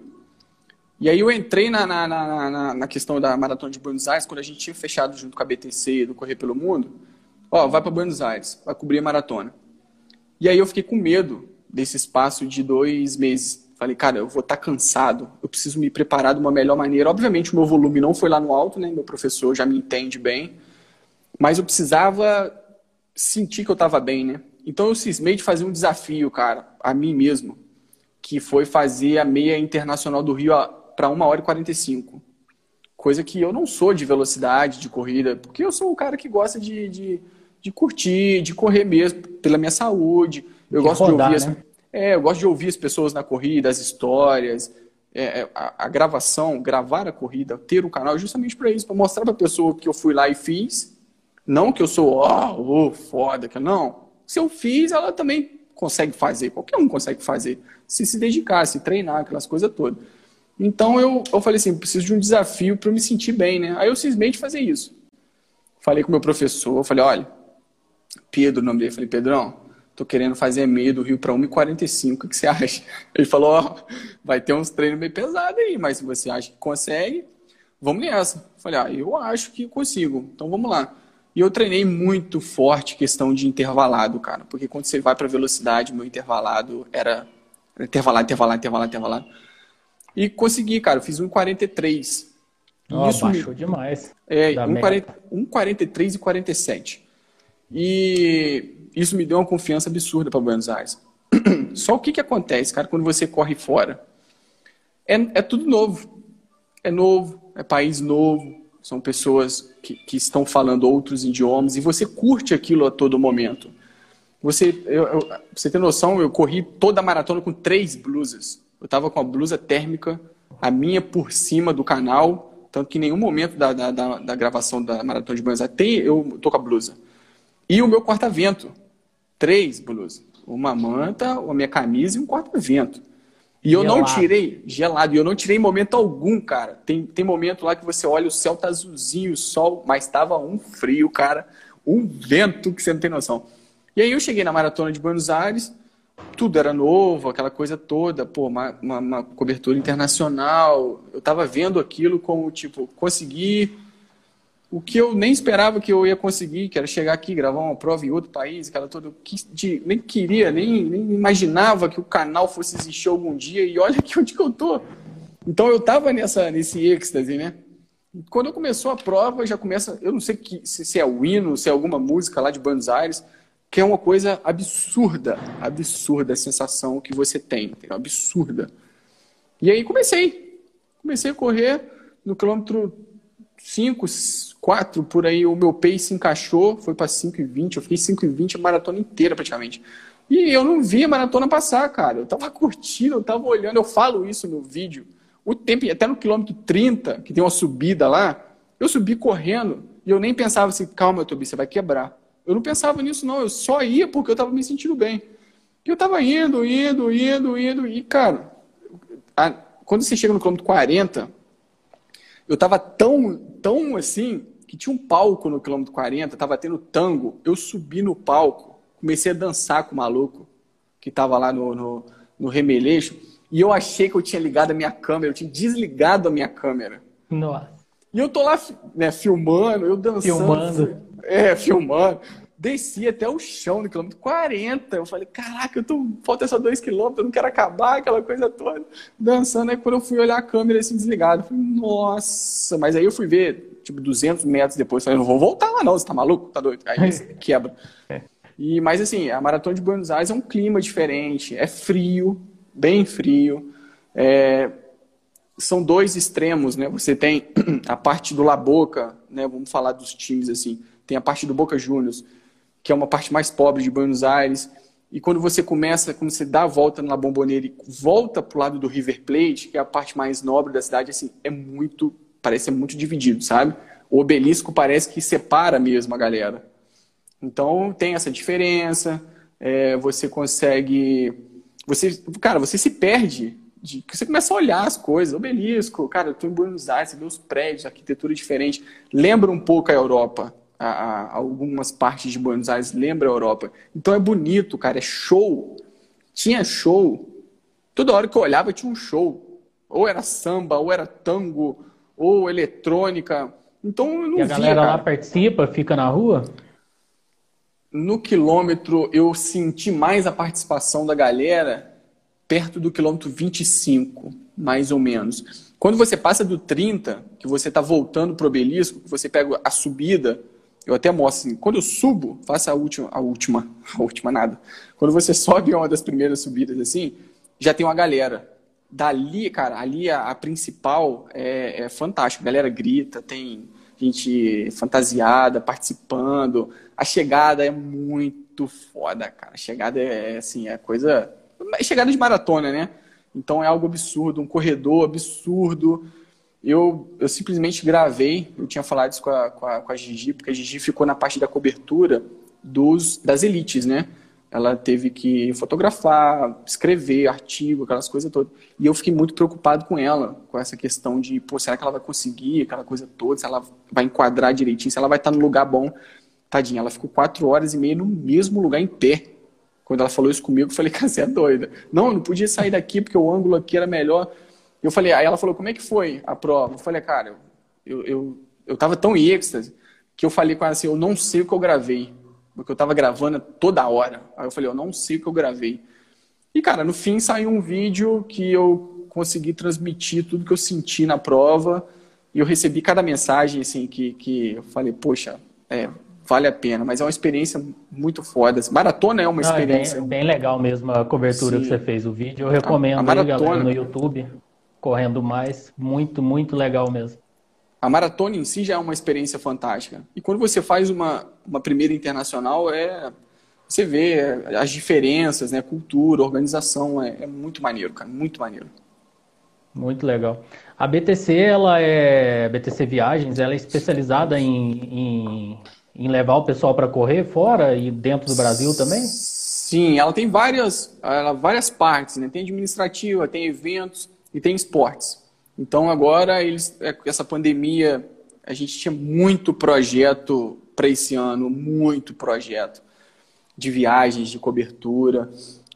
e aí eu entrei na, na, na, na, questão da Maratona de Buenos Aires, quando a gente tinha fechado junto com a BTC do Correr pelo Mundo. Ó, vai para Buenos Aires, vai cobrir a maratona. E aí eu fiquei com medo desse espaço de dois meses. Falei, cara, eu vou estar tá cansado, eu preciso me preparar de uma melhor maneira. Obviamente o meu volume não foi lá no alto, né? Meu professor já me entende bem. Mas eu precisava sentir que eu estava bem, né? Então eu cismei de fazer um desafio, cara, a mim mesmo, que foi fazer a meia internacional do Rio para 1 hora e 45. Coisa que eu não sou de velocidade, de corrida, porque eu sou um cara que gosta de, de, de curtir, de correr mesmo, pela minha saúde. Eu de gosto rodar, de ouvir né? as, é, eu gosto de ouvir as pessoas na corrida, as histórias, é, é a, a, gravação, gravar a corrida, ter o canal, justamente para isso, para mostrar para a pessoa que eu fui lá e fiz. Não que eu sou, ó, oh, oh, foda, que não. Se eu fiz, ela também consegue fazer, qualquer um consegue fazer, se se dedicar, se treinar, aquelas coisas todas. Então eu, eu falei assim, preciso de um desafio para me sentir bem, né? Aí eu cismei de fazer isso. Falei com meu professor, falei, olha, Pedro, o nome dele, falei, Pedrão, tô querendo fazer meio do Rio para 1,45, o que você acha? Ele falou, ó, oh, vai ter uns treinos meio pesados aí, mas se você acha que consegue, vamos nessa. Falei, ah, eu acho que consigo, então vamos lá. E eu treinei muito forte questão de intervalado, cara, porque quando você vai para velocidade, meu intervalado era intervalado, intervalado, intervalado, intervalado. E consegui, cara. Eu fiz 1,43. Oh, isso baixou me... demais. É, 1,43 e 47. E isso me deu uma confiança absurda para Buenos Aires. Só o que, que acontece, cara, quando você corre fora? É, é tudo novo. É novo, é país novo, são pessoas que, que estão falando outros idiomas e você curte aquilo a todo momento. Você, eu, eu, você tem noção, eu corri toda a maratona com três blusas. Eu tava com a blusa térmica, a minha por cima do canal, tanto que em nenhum momento da, da, da, da gravação da Maratona de Buenos tem, eu tô com a blusa. E o meu corta-vento, três blusas. Uma manta, a minha camisa e um corta-vento. E eu gelado. não tirei, gelado, e eu não tirei momento algum, cara. Tem, tem momento lá que você olha, o céu tá azulzinho, o sol, mas tava um frio, cara. Um vento que você não tem noção. E aí eu cheguei na Maratona de Buenos Aires, tudo era novo, aquela coisa toda, pô, uma, uma, uma cobertura internacional. Eu estava vendo aquilo como, tipo, conseguir o que eu nem esperava que eu ia conseguir, que era chegar aqui, gravar uma prova em outro país, aquela toda. De, nem queria, nem, nem imaginava que o canal fosse existir algum dia, e olha aqui onde que eu tô. Então eu estava nessa, nesse êxtase, né? Quando começou a prova, já começa. Eu não sei que, se, se é o hino, se é alguma música lá de Buenos Aires que é uma coisa absurda, absurda a sensação que você tem, entendeu? absurda. E aí comecei, comecei a correr no quilômetro 5, 4, por aí o meu pace encaixou, foi para 5,20, eu fiquei 5,20 a maratona inteira praticamente. E eu não vi a maratona passar, cara. Eu tava curtindo, eu tava olhando, eu falo isso no vídeo. O tempo, até no quilômetro 30, que tem uma subida lá, Eu subi correndo e eu nem pensava assim, calma, Tobi, você vai quebrar. Eu não pensava nisso, não. Eu só ia porque eu estava me sentindo bem. E eu estava indo, indo, indo, indo. E, cara, a, quando você chega no quilômetro 40, eu estava tão, tão assim, que tinha um palco no quilômetro 40, estava tendo tango. Eu subi no palco, comecei a dançar com o maluco que estava lá no, no, no remeleixo. E eu achei que eu tinha ligado a minha câmera, eu tinha desligado a minha câmera. Nossa. E eu tô lá, né, filmando, eu dançando. Filmando. É, filmando desci até o chão no quilômetro 40. Eu falei, caraca, eu tô, falta só dois quilômetros, eu não quero acabar aquela coisa toda. Dançando, aí quando eu fui olhar a câmera assim desligada, eu falei, nossa, mas aí eu fui ver, tipo, 200 metros depois, falei, não vou voltar lá não, você tá maluco? Tá doido? Aí você quebra. É. E, mas assim, a Maratona de Buenos Aires é um clima diferente, é frio, bem frio, é, são dois extremos, né? Você tem a parte do La Boca, né? Vamos falar dos times assim. Tem a parte do Boca Juniors, que é uma parte mais pobre de Buenos Aires. E quando você começa, quando você dá a volta na Bomboneira e volta para o lado do River Plate, que é a parte mais nobre da cidade, assim, é muito, parece ser muito dividido, sabe? O obelisco parece que separa mesmo a galera. Então tem essa diferença, é, você consegue, você, cara, você se perde, de, você começa a olhar as coisas, obelisco, cara, eu estou em Buenos Aires, você vê os prédios, arquitetura diferente, lembra um pouco a Europa, a, a, algumas partes de Buenos Aires lembra a Europa. Então é bonito, cara, é show. Tinha show. Toda hora que eu olhava tinha um show. Ou era samba, ou era tango, ou eletrônica. Então eu não E a via, galera cara. lá participa, fica na rua? No quilômetro eu senti mais a participação da galera perto do quilômetro 25, mais ou menos. Quando você passa do 30, que você está voltando para o obelisco, que você pega a subida, eu até mostro assim, quando eu subo, faça a última, a última, a última nada. Quando você sobe uma das primeiras subidas assim, já tem uma galera. Dali, cara, ali a, a principal é, é fantástica. A galera grita, tem gente fantasiada, participando. A chegada é muito foda, cara. A chegada é assim, é coisa. É chegada de maratona, né? Então é algo absurdo, um corredor absurdo eu, eu simplesmente gravei, eu tinha falado isso com a, com, a, com a Gigi, porque a Gigi ficou na parte da cobertura dos, das elites, né? Ela teve que fotografar, escrever artigo, aquelas coisas todas. E eu fiquei muito preocupado com ela, com essa questão de, pô, será que ela vai conseguir aquela coisa toda? Se ela vai enquadrar direitinho, se ela vai estar no lugar bom. Tadinha, ela ficou quatro horas e meia no mesmo lugar em pé. Quando ela falou isso comigo, eu falei, cara, você é doida. Não, eu não podia sair daqui porque o ângulo aqui era melhor. Eu falei, aí ela falou, como é que foi a prova? Eu falei, cara, eu, eu, eu tava tão em êxtase que eu falei com ela assim, eu não sei o que eu gravei, porque eu tava gravando toda hora. Aí eu falei, eu não sei o que eu gravei. E, cara, no fim saiu um vídeo que eu consegui transmitir tudo que eu senti na prova e eu recebi cada mensagem, assim, que, que eu falei, poxa, é, vale a pena, mas é uma experiência muito foda. Maratona é uma experiência. É bem, bem, legal mesmo a cobertura Sim. que você fez, o vídeo. Eu recomendo a, a maratona, aí, galera, no YouTube correndo mais. Muito, muito legal mesmo. A maratona em si já é uma experiência fantástica. E quando você faz uma, uma primeira internacional, é você vê as diferenças, né? Cultura, organização, é, é muito maneiro, cara, muito maneiro. Muito legal. A BTC, ela é BTC Viagens, ela é especializada em, em, em levar o pessoal para correr fora e dentro do Brasil também? Sim, ela tem várias, ela, várias partes, né? Tem administrativa, tem eventos, e tem esportes. Então agora eles, é, essa pandemia, a gente tinha muito projeto para esse ano, muito projeto de viagens, de cobertura.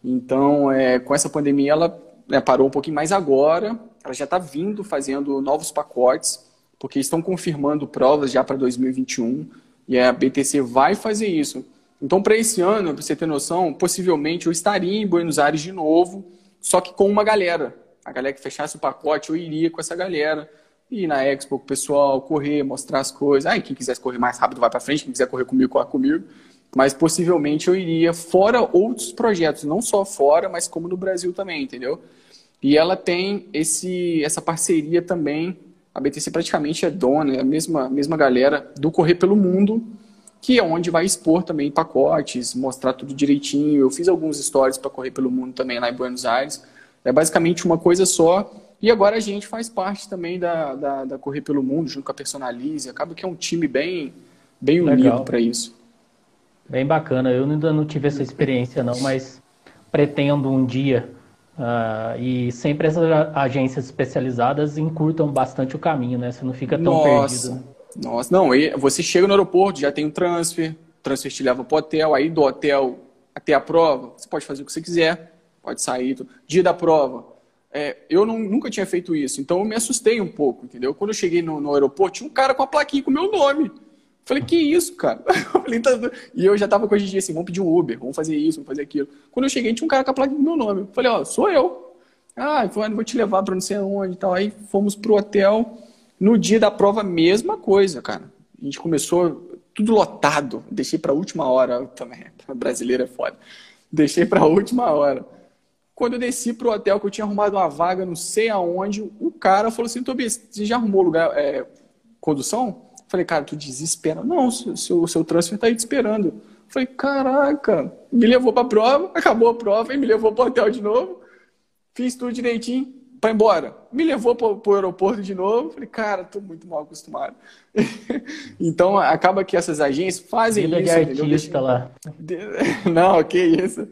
Então, é, com essa pandemia, ela né, parou um pouquinho mais agora. Ela já está vindo fazendo novos pacotes, porque estão confirmando provas já para 2021 e a BTC vai fazer isso. Então, para esse ano, para você ter noção, possivelmente eu estaria em Buenos Aires de novo, só que com uma galera a galera que fechasse o pacote, eu iria com essa galera ir na Expo com o pessoal, correr, mostrar as coisas. Aí, quem quisesse correr mais rápido vai para frente, quem quiser correr comigo, corre comigo. Mas possivelmente eu iria fora outros projetos, não só fora, mas como no Brasil também, entendeu? E ela tem esse, essa parceria também. A BTC praticamente é dona, é a mesma, mesma galera do Correr pelo Mundo, que é onde vai expor também pacotes, mostrar tudo direitinho. Eu fiz alguns stories para Correr pelo Mundo também lá em Buenos Aires. É basicamente uma coisa só, E agora a gente faz parte também da, da, da Correr pelo Mundo, junto com a Personalize. Acaba que é um time bem, bem unido para isso. Bem bacana. Eu ainda não tive essa experiência, não, mas pretendo um dia. Uh, e sempre essas agências especializadas encurtam bastante o caminho, né? Você não fica tão Nossa. perdido. Né? Nossa, não, você chega no aeroporto, já tem um transfer, o transfer te leva para o hotel, aí do hotel até a prova, você pode fazer o que você quiser, pode sair. Dia da prova, é, eu não, nunca tinha feito isso, então eu me assustei um pouco, entendeu? Quando eu cheguei no, no aeroporto, tinha um cara com a plaquinha com o meu nome. Falei, que isso, cara? Tá... E eu já tava com a gente assim, vamos pedir um Uber, vamos fazer isso, vamos fazer aquilo. Quando eu cheguei, tinha um cara com a plaquinha com o meu nome. Falei, ó, sou eu. Ah, vou te levar para não sei aonde e tal. Aí fomos pro hotel. No dia da prova, mesma coisa, cara. A gente começou tudo lotado. Deixei para a última hora também. Brasileiro é foda. Deixei para a última hora. Quando eu desci pro hotel, que eu tinha arrumado uma vaga, não sei aonde, o cara falou assim, Tobias, você já arrumou lugar, é, condução? Falei, cara, tu desespera. Não, seu, seu transfer tá aí te esperando. Falei, caraca, me levou pra prova, acabou a prova e me levou pro hotel de novo. Fiz tudo direitinho para embora. Me levou para o aeroporto de novo. Falei, cara, tô muito mal acostumado. então, acaba que essas agências fazem Vida isso. De artista lá. Não, que isso.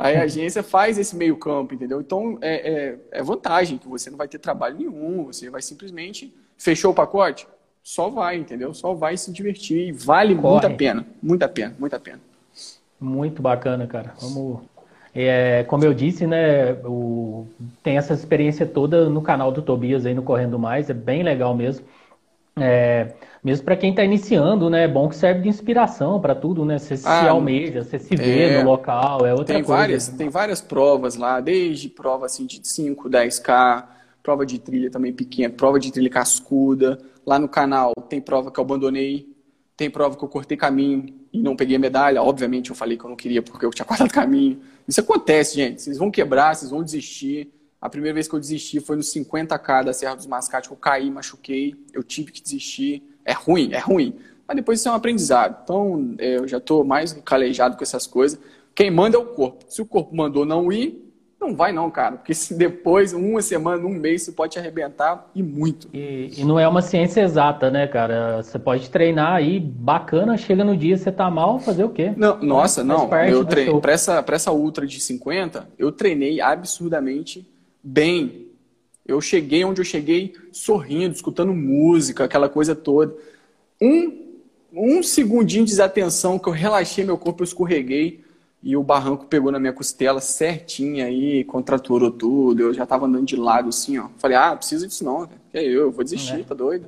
Aí a agência faz esse meio campo, entendeu? Então é, é, é, vantagem, que você não vai ter trabalho nenhum, você vai simplesmente fechou o pacote, só vai, entendeu? Só vai se divertir e vale Corre. muito a pena, muito a pena, muito a pena. Muito bacana, cara. Vamos. É, como eu disse, né? O, tem essa experiência toda no canal do Tobias aí no Correndo Mais, é bem legal mesmo. É, mesmo para quem está iniciando, né? É bom que serve de inspiração para tudo, né? Você se ah, almeja, você se vê é, no local, é outra tem coisa. Várias, tem várias provas lá, desde prova assim, de 5, 10K, prova de trilha também pequena, prova de trilha cascuda. Lá no canal tem prova que eu abandonei, tem prova que eu cortei caminho e não peguei a medalha. Obviamente eu falei que eu não queria porque eu tinha cortado caminho. Isso acontece, gente. Vocês vão quebrar, vocês vão desistir. A primeira vez que eu desisti foi no 50K da Serra dos Mascates, que eu caí, machuquei, eu tive que desistir. É ruim, é ruim. Mas depois isso é um aprendizado. Então, eu já estou mais calejado com essas coisas. Quem manda é o corpo. Se o corpo mandou não ir, não vai não, cara. Porque se depois, uma semana, um mês, você pode te arrebentar e muito. E, e, não é uma ciência exata, né, cara? Você pode treinar aí, bacana, chega no dia, você tá mal, fazer o quê? Não, nossa, não. Eu treinei, para essa, pra essa ultra de 50, eu treinei absurdamente bem. Eu cheguei onde eu cheguei sorrindo, escutando música, aquela coisa toda. Um, um segundinho de desatenção que eu relaxei meu corpo, eu escorreguei e o barranco pegou na minha costela certinha aí, contraturou tudo. Eu já tava andando de lado assim, ó. Falei, ah, precisa disso não, é eu, eu vou desistir, é. tá doido.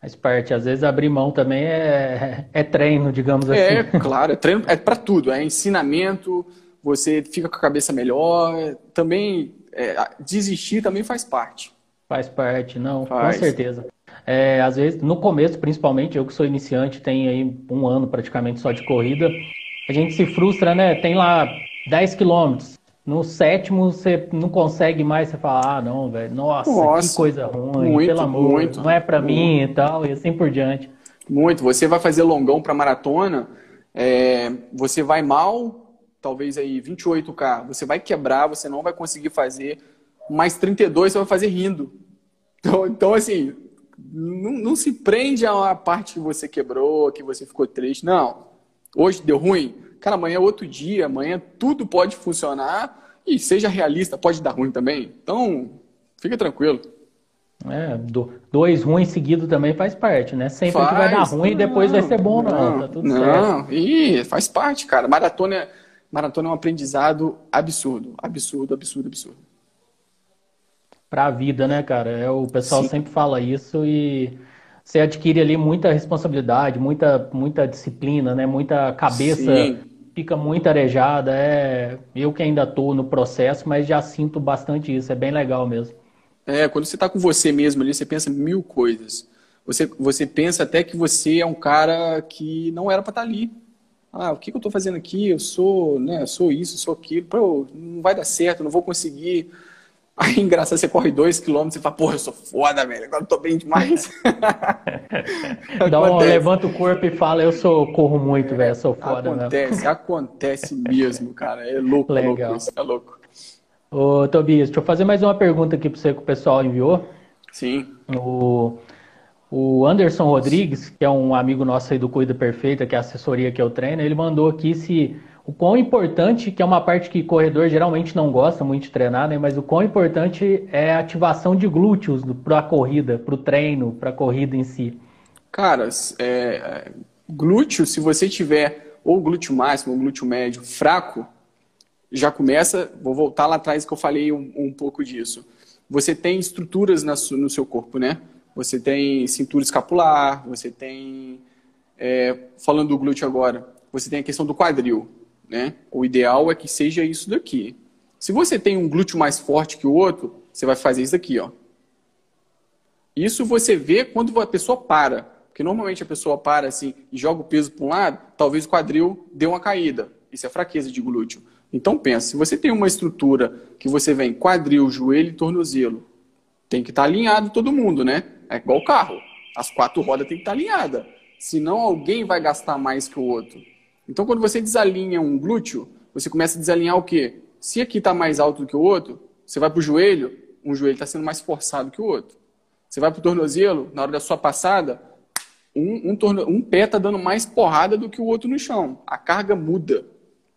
Faz parte. Às vezes abrir mão também é, é treino, digamos é, assim. É, claro, é treino, é para tudo. É ensinamento, você fica com a cabeça melhor. Também é, desistir também faz parte. Faz parte, não, faz. com certeza. É, às vezes, no começo, principalmente, eu que sou iniciante, tenho aí um ano praticamente só de corrida, a gente se frustra, né? Tem lá 10 quilômetros. No sétimo, você não consegue mais, você fala, ah, não, velho, nossa, nossa, que coisa ruim, muito, pelo amor, muito, não é para mim e tal, e assim por diante. Muito. Você vai fazer longão para maratona, é, você vai mal, talvez aí 28K, você vai quebrar, você não vai conseguir fazer, mais 32 você vai fazer rindo. Então, então assim, não, não se prende a parte que você quebrou, que você ficou triste. Não. Hoje deu ruim. Cara, amanhã é outro dia, amanhã tudo pode funcionar e seja realista, pode dar ruim também. Então, fica tranquilo. É, do, dois ruins seguidos também faz parte, né? Sempre faz, que vai dar ruim e depois vai ser bom, não. não tá tudo não, certo. E faz parte, cara. Maratona é maratona é um aprendizado absurdo, absurdo, absurdo, absurdo. Para a vida, né, cara? É, o pessoal Sim. sempre fala isso e você adquire ali muita responsabilidade, muita, muita disciplina, né? Muita cabeça Sim. fica muito arejada. É, eu que ainda estou no processo, mas já sinto bastante isso. É bem legal mesmo. É, quando você está com você mesmo ali, você pensa mil coisas. Você, você pensa até que você é um cara que não era para estar tá ali. Ah, o que, que eu estou fazendo aqui? Eu sou, né, eu sou isso, sou aquilo. Pô, não vai dar certo, não vou conseguir. Aí, engraçado, você corre dois quilômetros e fala, porra, eu sou foda, velho, agora eu tô bem demais. Dá um, levanta o corpo e fala, eu sou, corro muito, velho, eu sou foda. Acontece, mesmo. acontece mesmo, cara. É louco, Legal. louco isso, é louco. Ô, Tobias, deixa eu fazer mais uma pergunta aqui para você que o pessoal enviou. Sim. O, o Anderson Rodrigues, que é um amigo nosso aí do Cuida Perfeita, que é a assessoria que eu treino, ele mandou aqui se o quão importante, que é uma parte que corredor geralmente não gosta muito de treinar, né? Mas o quão importante é a ativação de glúteos para a corrida, para o treino, para a corrida em si. Cara, é, glúteo, se você tiver ou glúteo máximo ou glúteo médio fraco, já começa, vou voltar lá atrás que eu falei um, um pouco disso. Você tem estruturas na, no seu corpo, né? Você tem cintura escapular, você tem, é, falando do glúteo agora, você tem a questão do quadril né? O ideal é que seja isso daqui. Se você tem um glúteo mais forte que o outro, você vai fazer isso daqui, ó. Isso você vê quando a pessoa para. Porque normalmente a pessoa para assim e joga o peso para um lado, talvez o quadril dê uma caída. Isso é fraqueza de glúteo. Então pensa, se você tem uma estrutura que você vem quadril, joelho e tornozelo, tem que estar tá alinhado todo mundo, né? É igual carro. As quatro rodas tem que estar alinhadas. Senão alguém vai gastar mais que o outro. Então, quando você desalinha um glúteo, você começa a desalinhar o quê? Se aqui está mais alto do que o outro, você vai para o joelho, um joelho está sendo mais forçado que o outro. Você vai para o tornozelo, na hora da sua passada, um, um, torno... um pé está dando mais porrada do que o outro no chão. A carga muda.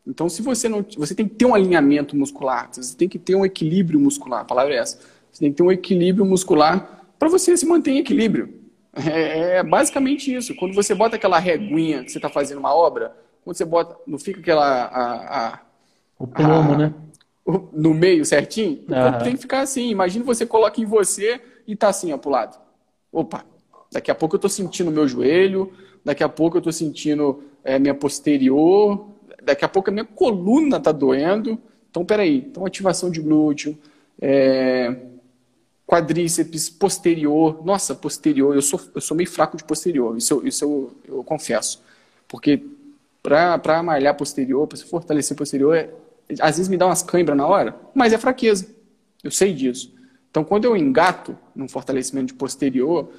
Então, se você não. Você tem que ter um alinhamento muscular, você tem que ter um equilíbrio muscular. A palavra é essa. Você tem que ter um equilíbrio muscular para você se manter em equilíbrio. É, é basicamente isso. Quando você bota aquela reguinha que você está fazendo uma obra, quando você bota, não fica aquela. A, a, o plomo, a, né? no meio certinho? O corpo tem que ficar assim. Imagina você coloca em você e tá assim, ó, pro lado. Opa, daqui a pouco eu tô sentindo meu joelho, daqui a pouco eu tô sentindo é, minha posterior, daqui a pouco a minha coluna tá doendo. Então, peraí. Então, ativação de glúteo, é, quadríceps, posterior. Nossa, posterior. Eu sou, eu sou meio fraco de posterior, isso, eu, isso eu, eu confesso. Porque para malhar posterior, para se fortalecer posterior, é, às vezes me dá umas câimbras na hora, mas é fraqueza. Eu sei disso. Então, quando eu engato num fortalecimento de posterior,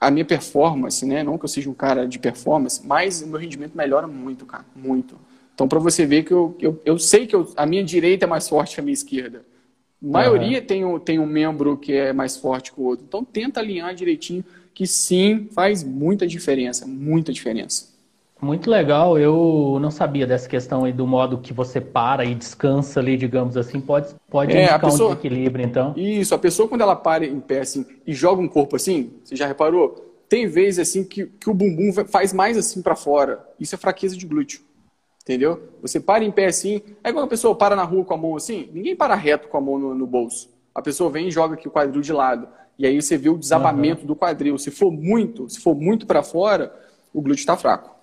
a minha performance, né? Não que eu seja um cara de performance, mas o meu rendimento melhora muito, cara. Muito. Então, para você ver que eu, eu, eu sei que eu, a minha direita é mais forte que a minha esquerda. A maioria uhum. tem, um, tem um membro que é mais forte que o outro. Então, tenta alinhar direitinho, que sim, faz muita diferença. Muita diferença. Muito legal, eu não sabia dessa questão aí do modo que você para e descansa ali, digamos assim, pode, pode é, indicar pessoa, um desequilíbrio, então. Isso, a pessoa quando ela para em pé assim e joga um corpo assim, você já reparou? Tem vezes assim que, que o bumbum faz mais assim para fora. Isso é fraqueza de glúteo. Entendeu? Você para em pé assim, é igual a pessoa para na rua com a mão assim, ninguém para reto com a mão no, no bolso. A pessoa vem e joga aqui o quadril de lado. E aí você vê o desabamento uhum. do quadril. Se for muito, se for muito para fora, o glúteo está fraco.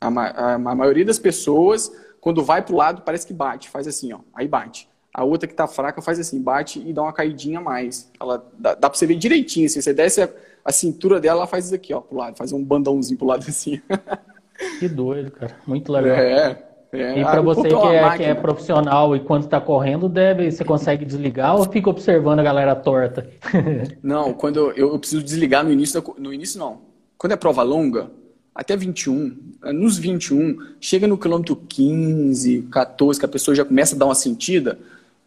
A, a, a maioria das pessoas, quando vai para o lado, parece que bate, faz assim, ó, aí bate. A outra que está fraca faz assim, bate e dá uma caidinha a mais. Ela dá, dá para você ver direitinho. Se você desce a, a, cintura dela, ela faz isso aqui, ó, pro lado, faz um bandãozinho pro lado assim. Que doido, cara. Muito legal. É. É, e para você que é, que é, profissional e quando está correndo, deve, você consegue desligar ou fica observando a galera torta? Não, quando eu, eu preciso desligar no início, da, no início não. Quando é prova longa, até 21, eh, nos 21, chega no quilômetro 15, 14, que a pessoa já começa a dar uma sentida,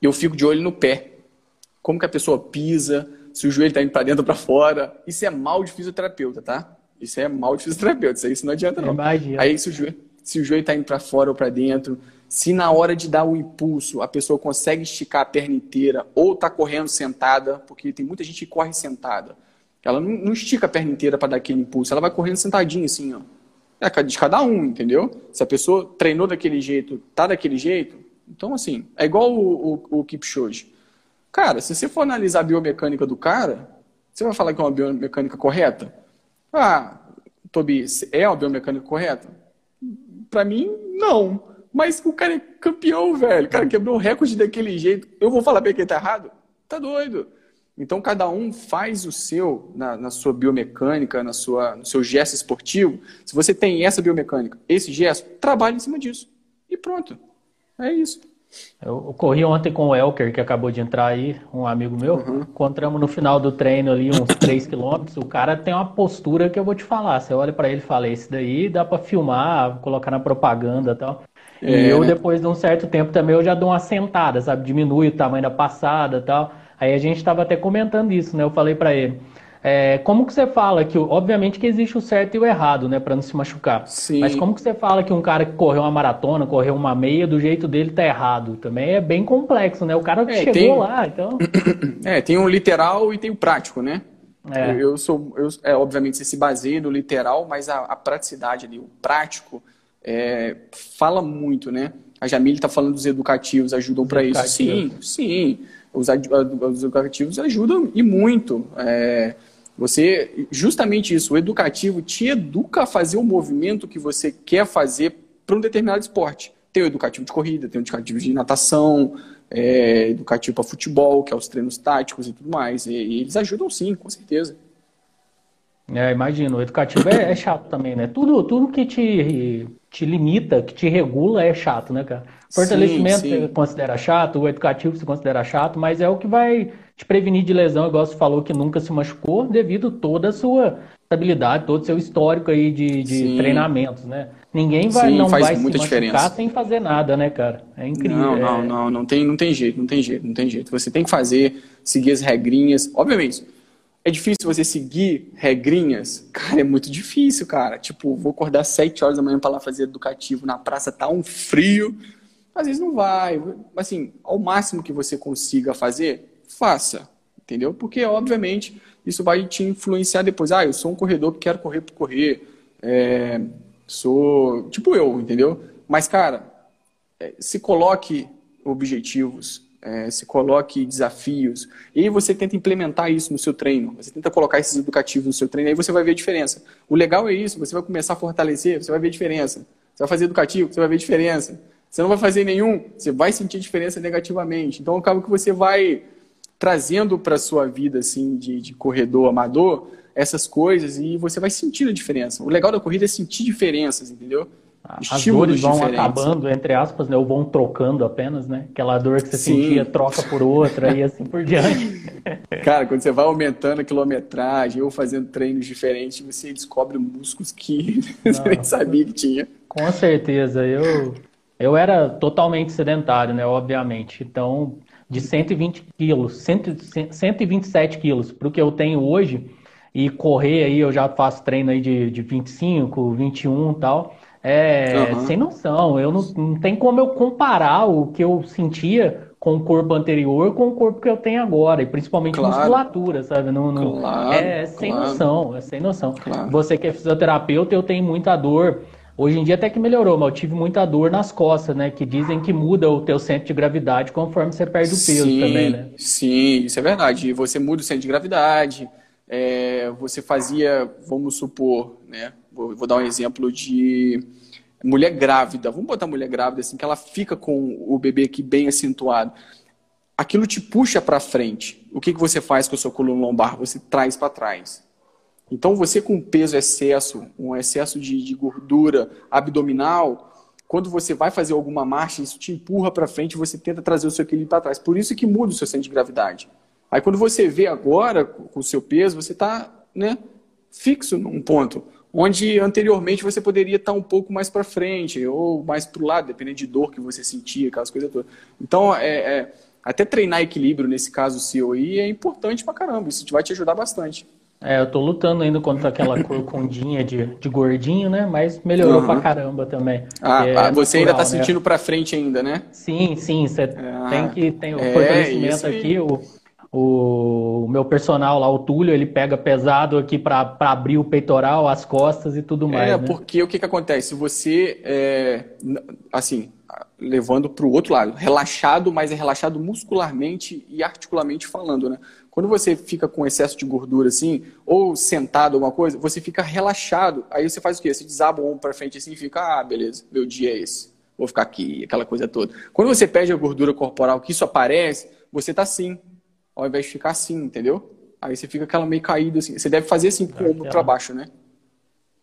eu fico de olho no pé. Como que a pessoa pisa, se o joelho está indo para dentro ou para fora. Isso é mal de fisioterapeuta, tá? Isso é mal de fisioterapeuta, isso, não adianta não. Imagina. Aí se o joelho, se o joelho está indo para fora ou para dentro, se na hora de dar o impulso a pessoa consegue esticar a perna inteira ou está correndo sentada, porque tem muita gente que corre sentada. Ela não, não estica a perna inteira para dar aquele impulso, ela vai correndo sentadinha assim, ó. É de cada um, entendeu? Se a pessoa treinou daquele jeito, tá daquele jeito, então assim, é igual o, o, o Kipchoge. Cara, se você for analisar a biomecânica do cara, você vai falar que é uma biomecânica correta? Ah, Tobi, é uma biomecânica correta? Para mim, não. Mas o cara é campeão, velho. O cara quebrou o recorde daquele jeito. Eu vou falar bem que ele tá errado? Tá doido. Então, cada um faz o seu na, na, sua biomecânica, na sua, no seu gesto esportivo. Se você tem essa biomecânica, esse gesto, trabalhe em cima disso. E pronto. É isso. Eu, corri ontem com o Elker, que acabou de entrar aí, um amigo meu. Uhum. Encontramos no final do treino ali uns 3 quilômetros. O cara tem uma postura que eu vou te falar. Você olha para ele e fala: Esse daí dá para filmar, colocar na propaganda e tal. É, e eu, né? depois de um certo tempo também, eu já dou uma sentada, sabe? Diminui o tamanho da passada e tal. Aí a gente estava até comentando isso, né? Eu falei para ele. É, como que você fala que, obviamente que existe o certo e o errado, né, para não se machucar. Sim. Mas como que você fala que um cara que correu uma maratona, correu uma meia, do jeito dele tá errado? Também é bem complexo, né? O cara que é, chegou tem... lá, então. É, tem o literal e tem o prático, né? É. Eu, eu sou, eu, é, obviamente, você se baseia no literal, mas a, a praticidade ali, o prático, é, fala muito, né? A Jamile está falando dos educativos ajudam para isso. Sim, sim. Os, os, educativos ajudam e muito. É, você, justamente isso, o educativo te educa a fazer o movimento que você quer fazer para um determinado esporte. Tem o educativo de corrida, tem o educativo de natação, é, educativo para futebol, que é os treinos táticos e tudo mais. E, e eles ajudam sim, com certeza. É, imagino. O educativo é, é, chato também, né? Tudo, tudo que te, te limita, que te regula é chato, né, cara? Fortalecimento sim, sim. você considera chato, o educativo você considera chato, mas é o que vai te prevenir de lesão, igual você falou que nunca se machucou, devido toda a sua estabilidade, todo o seu histórico aí de, de treinamentos, né? Ninguém vai, Sim, não vai se machucar diferença. sem fazer nada, né, cara? É incrível. Não, não, é... não, não tem, não tem jeito, não tem jeito, não tem jeito. Você tem que fazer, seguir as regrinhas. Obviamente, é difícil você seguir regrinhas. Cara, é muito difícil, cara. Tipo, vou acordar às 7 horas da manhã para lá fazer educativo na praça, tá um frio. Às vezes não vai. Assim, ao máximo que você consiga fazer, faça, entendeu? Porque, obviamente, isso vai te influenciar depois. Ah, eu sou um corredor que quero correr por correr, é, sou tipo eu, entendeu? Mas, cara, é, se coloque objetivos, é, se coloque desafios, e aí você tenta implementar isso no seu treino, você tenta colocar esses educativos no seu treino, aí você vai ver a diferença. O legal é isso, você vai começar a fortalecer, você vai ver a diferença. Você vai fazer educativo, você vai ver a diferença. Você não vai fazer nenhum, você vai sentir diferença negativamente. Então, acaba que você vai trazendo para a sua vida assim de, de, corredor amador essas coisas e você vai sentir a diferença. O legal da corrida é sentir diferenças, entendeu? As dores vão diferentes. acabando, entre aspas, né? ou vão trocando apenas, né? Aquela dor que você Sim. sentia troca por outra e assim por diante. Cara, quando você vai aumentando a quilometragem ou fazendo treinos diferentes, você descobre músculos que você nem sabia que tinha. Com certeza. Eu, eu era totalmente sedentário, né? Obviamente. Então, de 120 quilos, 127 quilos para o que eu tenho hoje, e correr aí, eu já faço treino aí de, de 25, 21 e tal, é uhum. sem noção. Eu não, não tem como eu comparar o que eu sentia com o corpo anterior com o corpo que eu tenho agora, e principalmente claro. musculatura, sabe? Não, não, claro, é sem claro. noção, é sem noção. Você que é fisioterapeuta, eu tenho muita dor Hoje em dia até que melhorou, mas eu tive muita dor nas costas, né? Que dizem que muda o teu centro de gravidade conforme você perde o peso sim, também, né? Sim, isso é verdade. Você muda o centro de gravidade. É, você fazia, vamos supor, né? Vou, vou, dar um exemplo de mulher grávida. Vamos botar mulher grávida assim, que ela fica com o bebê aqui bem acentuado. Aquilo te puxa para frente. O que, que você faz com a sua coluna lombar? Você traz para trás. Então, você com peso excesso, um excesso de, de gordura abdominal, quando você vai fazer alguma marcha, isso te empurra para frente e você tenta trazer o seu equilíbrio para trás. Por isso que muda o seu centro de gravidade. Aí, quando você vê agora, com o seu peso, você está né, fixo num ponto, onde anteriormente você poderia estar tá um pouco mais para frente ou mais para o lado, dependendo de dor que você sentia, aquelas coisas todas. Então, é, é, até treinar equilíbrio, nesse caso seu aí, é importante para caramba. Isso vai te ajudar bastante. É, eu tô lutando ainda contra aquela corcundinha de, de gordinho, né? Mas melhorou uhum. pra caramba também. Ah, é ah você ainda tá né? sentindo pra frente ainda, né? Sim, sim. Você é, tem que ter o é, fortalecimento aqui. O, o, meu personal lá, o Túlio, ele pega pesado aqui para abrir o peitoral, as costas e tudo mais. É, né? porque o que, que acontece? Você, é, assim, levando para o outro lado, relaxado, mas é relaxado muscularmente e articularmente falando, né? Quando você fica com excesso de gordura assim, ou sentado alguma coisa, você fica relaxado. Aí você faz o quê? Você desaba o ombro para frente assim e fica, ah, beleza, meu dia é esse. Vou ficar aqui, aquela coisa toda. Quando você perde a gordura corporal, que isso aparece, você tá assim, ao invés de ficar assim, entendeu? Aí você fica aquela meio caída assim. Você deve fazer assim com o ombro para baixo, né?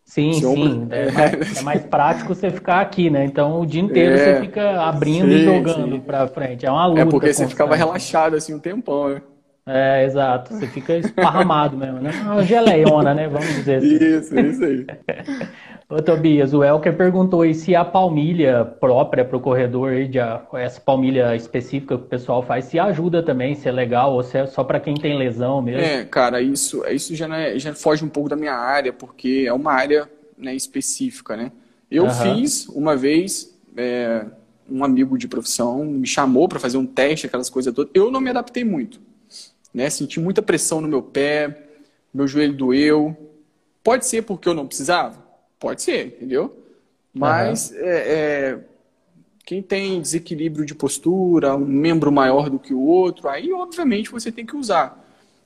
Sim, sim. É mais, é mais, prático você ficar aqui, né? Então o dia inteiro é, você fica abrindo sim, e jogando para frente. É uma luta. É porque você ficava relaxado assim um tempão, né? É, exato. Você fica esparramado mesmo, né? Uma geleiona, né? Vamos dizer assim. Isso, isso aí. Ô, Tobias, o Elker perguntou aí se a palmilha própria para o corredor, aí, de, essa palmilha específica que o pessoal faz, se ajuda também, se é legal ou se é só para quem tem lesão mesmo. É, cara, isso, isso já, é, já foge um pouco da minha área, porque é uma área né, específica, né? Eu uhum. fiz uma vez, é, um amigo de profissão me chamou para fazer um teste, aquelas coisas todas. Eu não me adaptei muito né? Senti muita pressão no meu pé, meu joelho doeu. Pode ser porque eu não precisava? Pode ser, entendeu? Mas uhum. é, é, quem tem desequilíbrio de postura, um membro maior do que o outro, aí obviamente você tem que usar.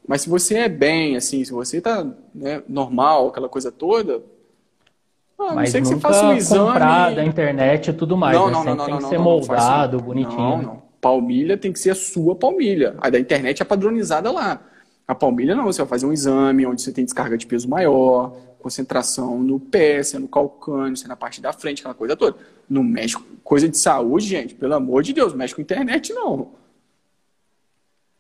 Mas se você é bem, assim, se você está né, normal, aquela coisa toda, ah, Mas não sei que você faça um exame. comprar da internet e tudo mais. Não, né? não, não, não, tem que ser moldado, bonitinho. Não, não palmilha tem que ser a sua palmilha. A da internet é padronizada lá. A palmilha não, você vai fazer um exame onde você tem descarga de peso maior, concentração no pé, se é no calcânio, se é na parte da frente, aquela coisa toda. Não mexe com coisa de saúde, gente, pelo amor de Deus, mexe com internet não.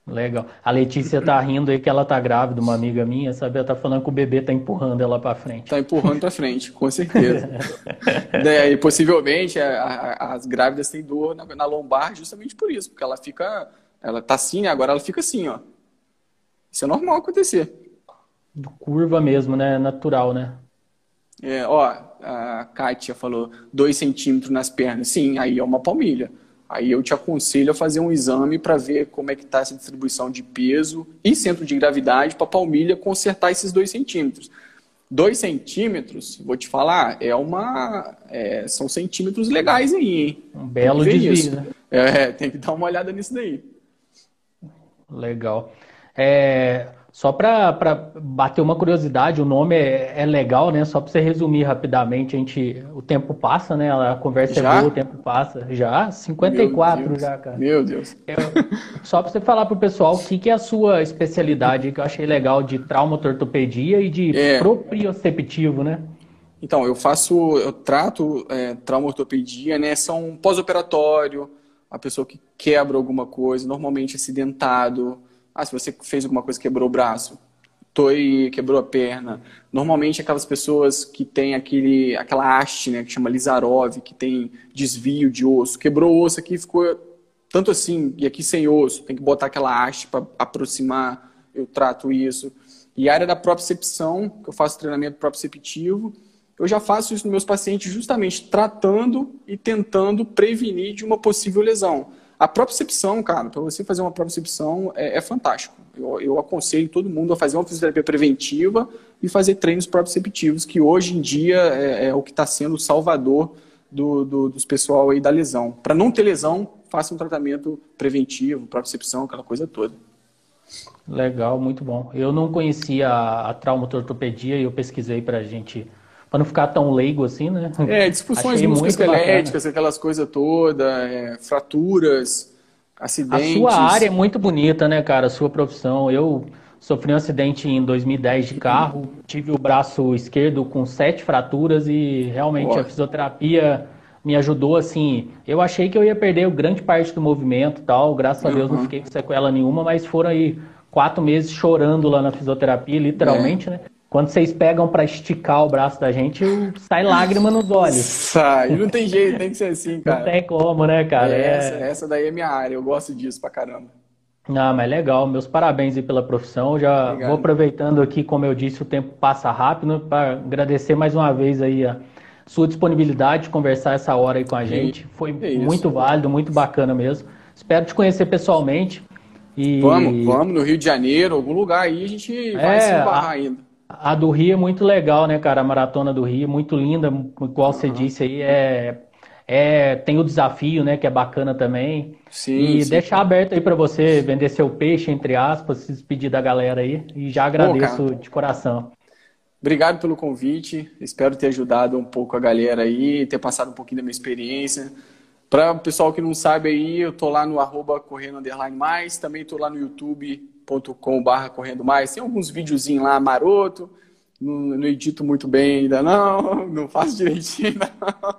Legal. A Letícia tá rindo aí que ela tá grávida, uma amiga minha, sabe? Ela tá falando que o bebê tá empurrando ela para frente. Tá empurrando para frente, com certeza. é, e possivelmente a, a, as grávidas têm dor na, na, lombar justamente por isso, porque ela fica, ela tá assim, agora ela fica assim, ó. Isso é normal acontecer. Curva mesmo, né? Natural, né? É, ó, a Kátia falou dois centímetros nas pernas. Sim, aí é uma palmilha. Aí eu te aconselho a fazer um exame para ver como é que está essa distribuição de peso e centro de gravidade para a palmilha consertar esses dois centímetros. Dois centímetros, vou te falar, é uma, é, são centímetros legais aí, hein? Um belo desvio, né? É, tem que dar uma olhada nisso daí. Legal. É, só para bater uma curiosidade, o nome é, é legal, né? Só para você resumir rapidamente, a gente, o tempo passa, né? A conversa é já? é boa, o tempo passa. Já? 54 já, cara. Meu Deus. É, só para você falar para o pessoal o que, que é a sua especialidade, que eu achei legal, de traumatortopedia e de é. proprioceptivo, né? Então, eu faço, eu trato é, traumatortopedia, né? São pós-operatório, a pessoa que quebra alguma coisa, normalmente acidentado, ah, se você fez alguma coisa quebrou o braço, toi quebrou a perna. Normalmente aquelas pessoas que têm aquele, aquela haste, né, que chama Lizarov, que tem desvio de osso, quebrou o osso aqui ficou tanto assim e aqui sem osso, tem que botar aquela haste para aproximar. Eu trato isso. E a área da propriocepção, que eu faço treinamento proprioceptivo, eu já faço isso nos meus pacientes justamente tratando e tentando prevenir de uma possível lesão. A propriocepção, cara, para você fazer uma propriocepção é, é fantástico. Eu, eu, aconselho todo mundo a fazer uma fisioterapia preventiva e fazer treinos proprioceptivos, que hoje em dia é, é o que está sendo o salvador do, do, dos pessoal aí da lesão. Para não ter lesão, faça um tratamento preventivo, propriocepção, aquela coisa toda. Legal, muito bom. Eu não conhecia a, a traumatortopedia e eu pesquisei para a gente para não ficar tão leigo assim, né? É, disfunções musculoesqueléticas, aquelas coisas todas, é, fraturas, acidentes. A sua área é muito bonita, né, cara? A sua profissão. Eu sofri um acidente em 2010 de carro, tive o braço esquerdo com sete fraturas e realmente a fisioterapia me ajudou assim. Eu achei que eu ia perder grande parte do movimento tal, graças a Deus não fiquei com sequela nenhuma, mas foram aí quatro meses chorando lá na fisioterapia, literalmente, é. né? Quando vocês pegam para esticar o braço da gente, sai lágrima nos olhos. Sai, não tem jeito, tem que ser assim, cara. Não tem como, né, cara? É, essa, é... essa daí é minha área, eu gosto disso pra caramba. Ah, mas legal, meus parabéns aí pela profissão. Já Obrigado. vou aproveitando aqui, como eu disse, o tempo passa rápido, para agradecer mais uma vez aí a sua disponibilidade de conversar essa hora aí com a gente. Foi é muito válido, muito bacana mesmo. Espero te conhecer pessoalmente. E... Vamos, vamos no Rio de Janeiro, algum lugar aí, a gente vai é, se embarrar ainda. A do Rio é muito legal, né, cara? A maratona do Rio, muito linda, igual uhum. você disse aí, é, é, tem o desafio, né, que é bacana também. Sim, e sim. deixar aberto aí para você vender seu peixe, entre aspas, se despedir da galera aí. E já agradeço Pô, de coração. Obrigado pelo convite. Espero ter ajudado um pouco a galera aí, ter passado um pouquinho da minha experiência. Para o pessoal que não sabe aí, eu tô lá no arroba correndo mais, também tô lá no YouTube youtube.com.br correndo mais. Tem alguns videozinhos lá maroto. não, não edito muito bem ainda não, não faço direitinho não.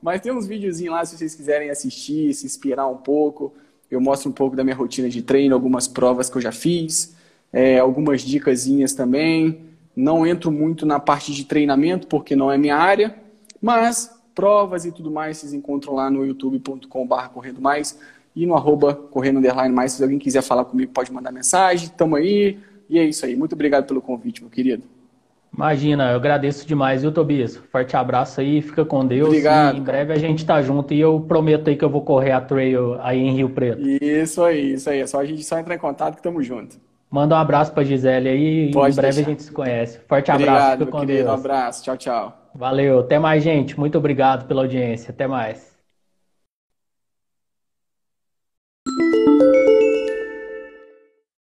Mas tem uns videozinhos lá se vocês quiserem assistir, se inspirar um pouco. Eu mostro um pouco da minha rotina de treino, algumas provas que eu já fiz, é, algumas dicasinhas também. Não entro muito na parte de treinamento, porque não é minha área, mas provas e tudo mais vocês encontram lá no youtube.com.br correndo mais e no arroba correndo underline mais. Se alguém quiser falar comigo, pode mandar mensagem. Tamo aí. E é isso aí. Muito obrigado pelo convite, meu querido. Imagina, eu agradeço demais, viu, Tobias? Forte abraço aí, fica com Deus. Obrigado. em breve a gente tá junto e eu prometo aí que eu vou correr a trail aí em Rio Preto. Isso aí, isso aí. É só a gente só entrar em contato que tamo junto. Manda um abraço pra Gisele aí Pode e em breve deixar. a gente se conhece. Forte abraço, Obrigado, fica meu com querido. Um Deus. abraço. Tchau, tchau. Valeu, até mais, gente. Muito obrigado pela audiência. Até mais.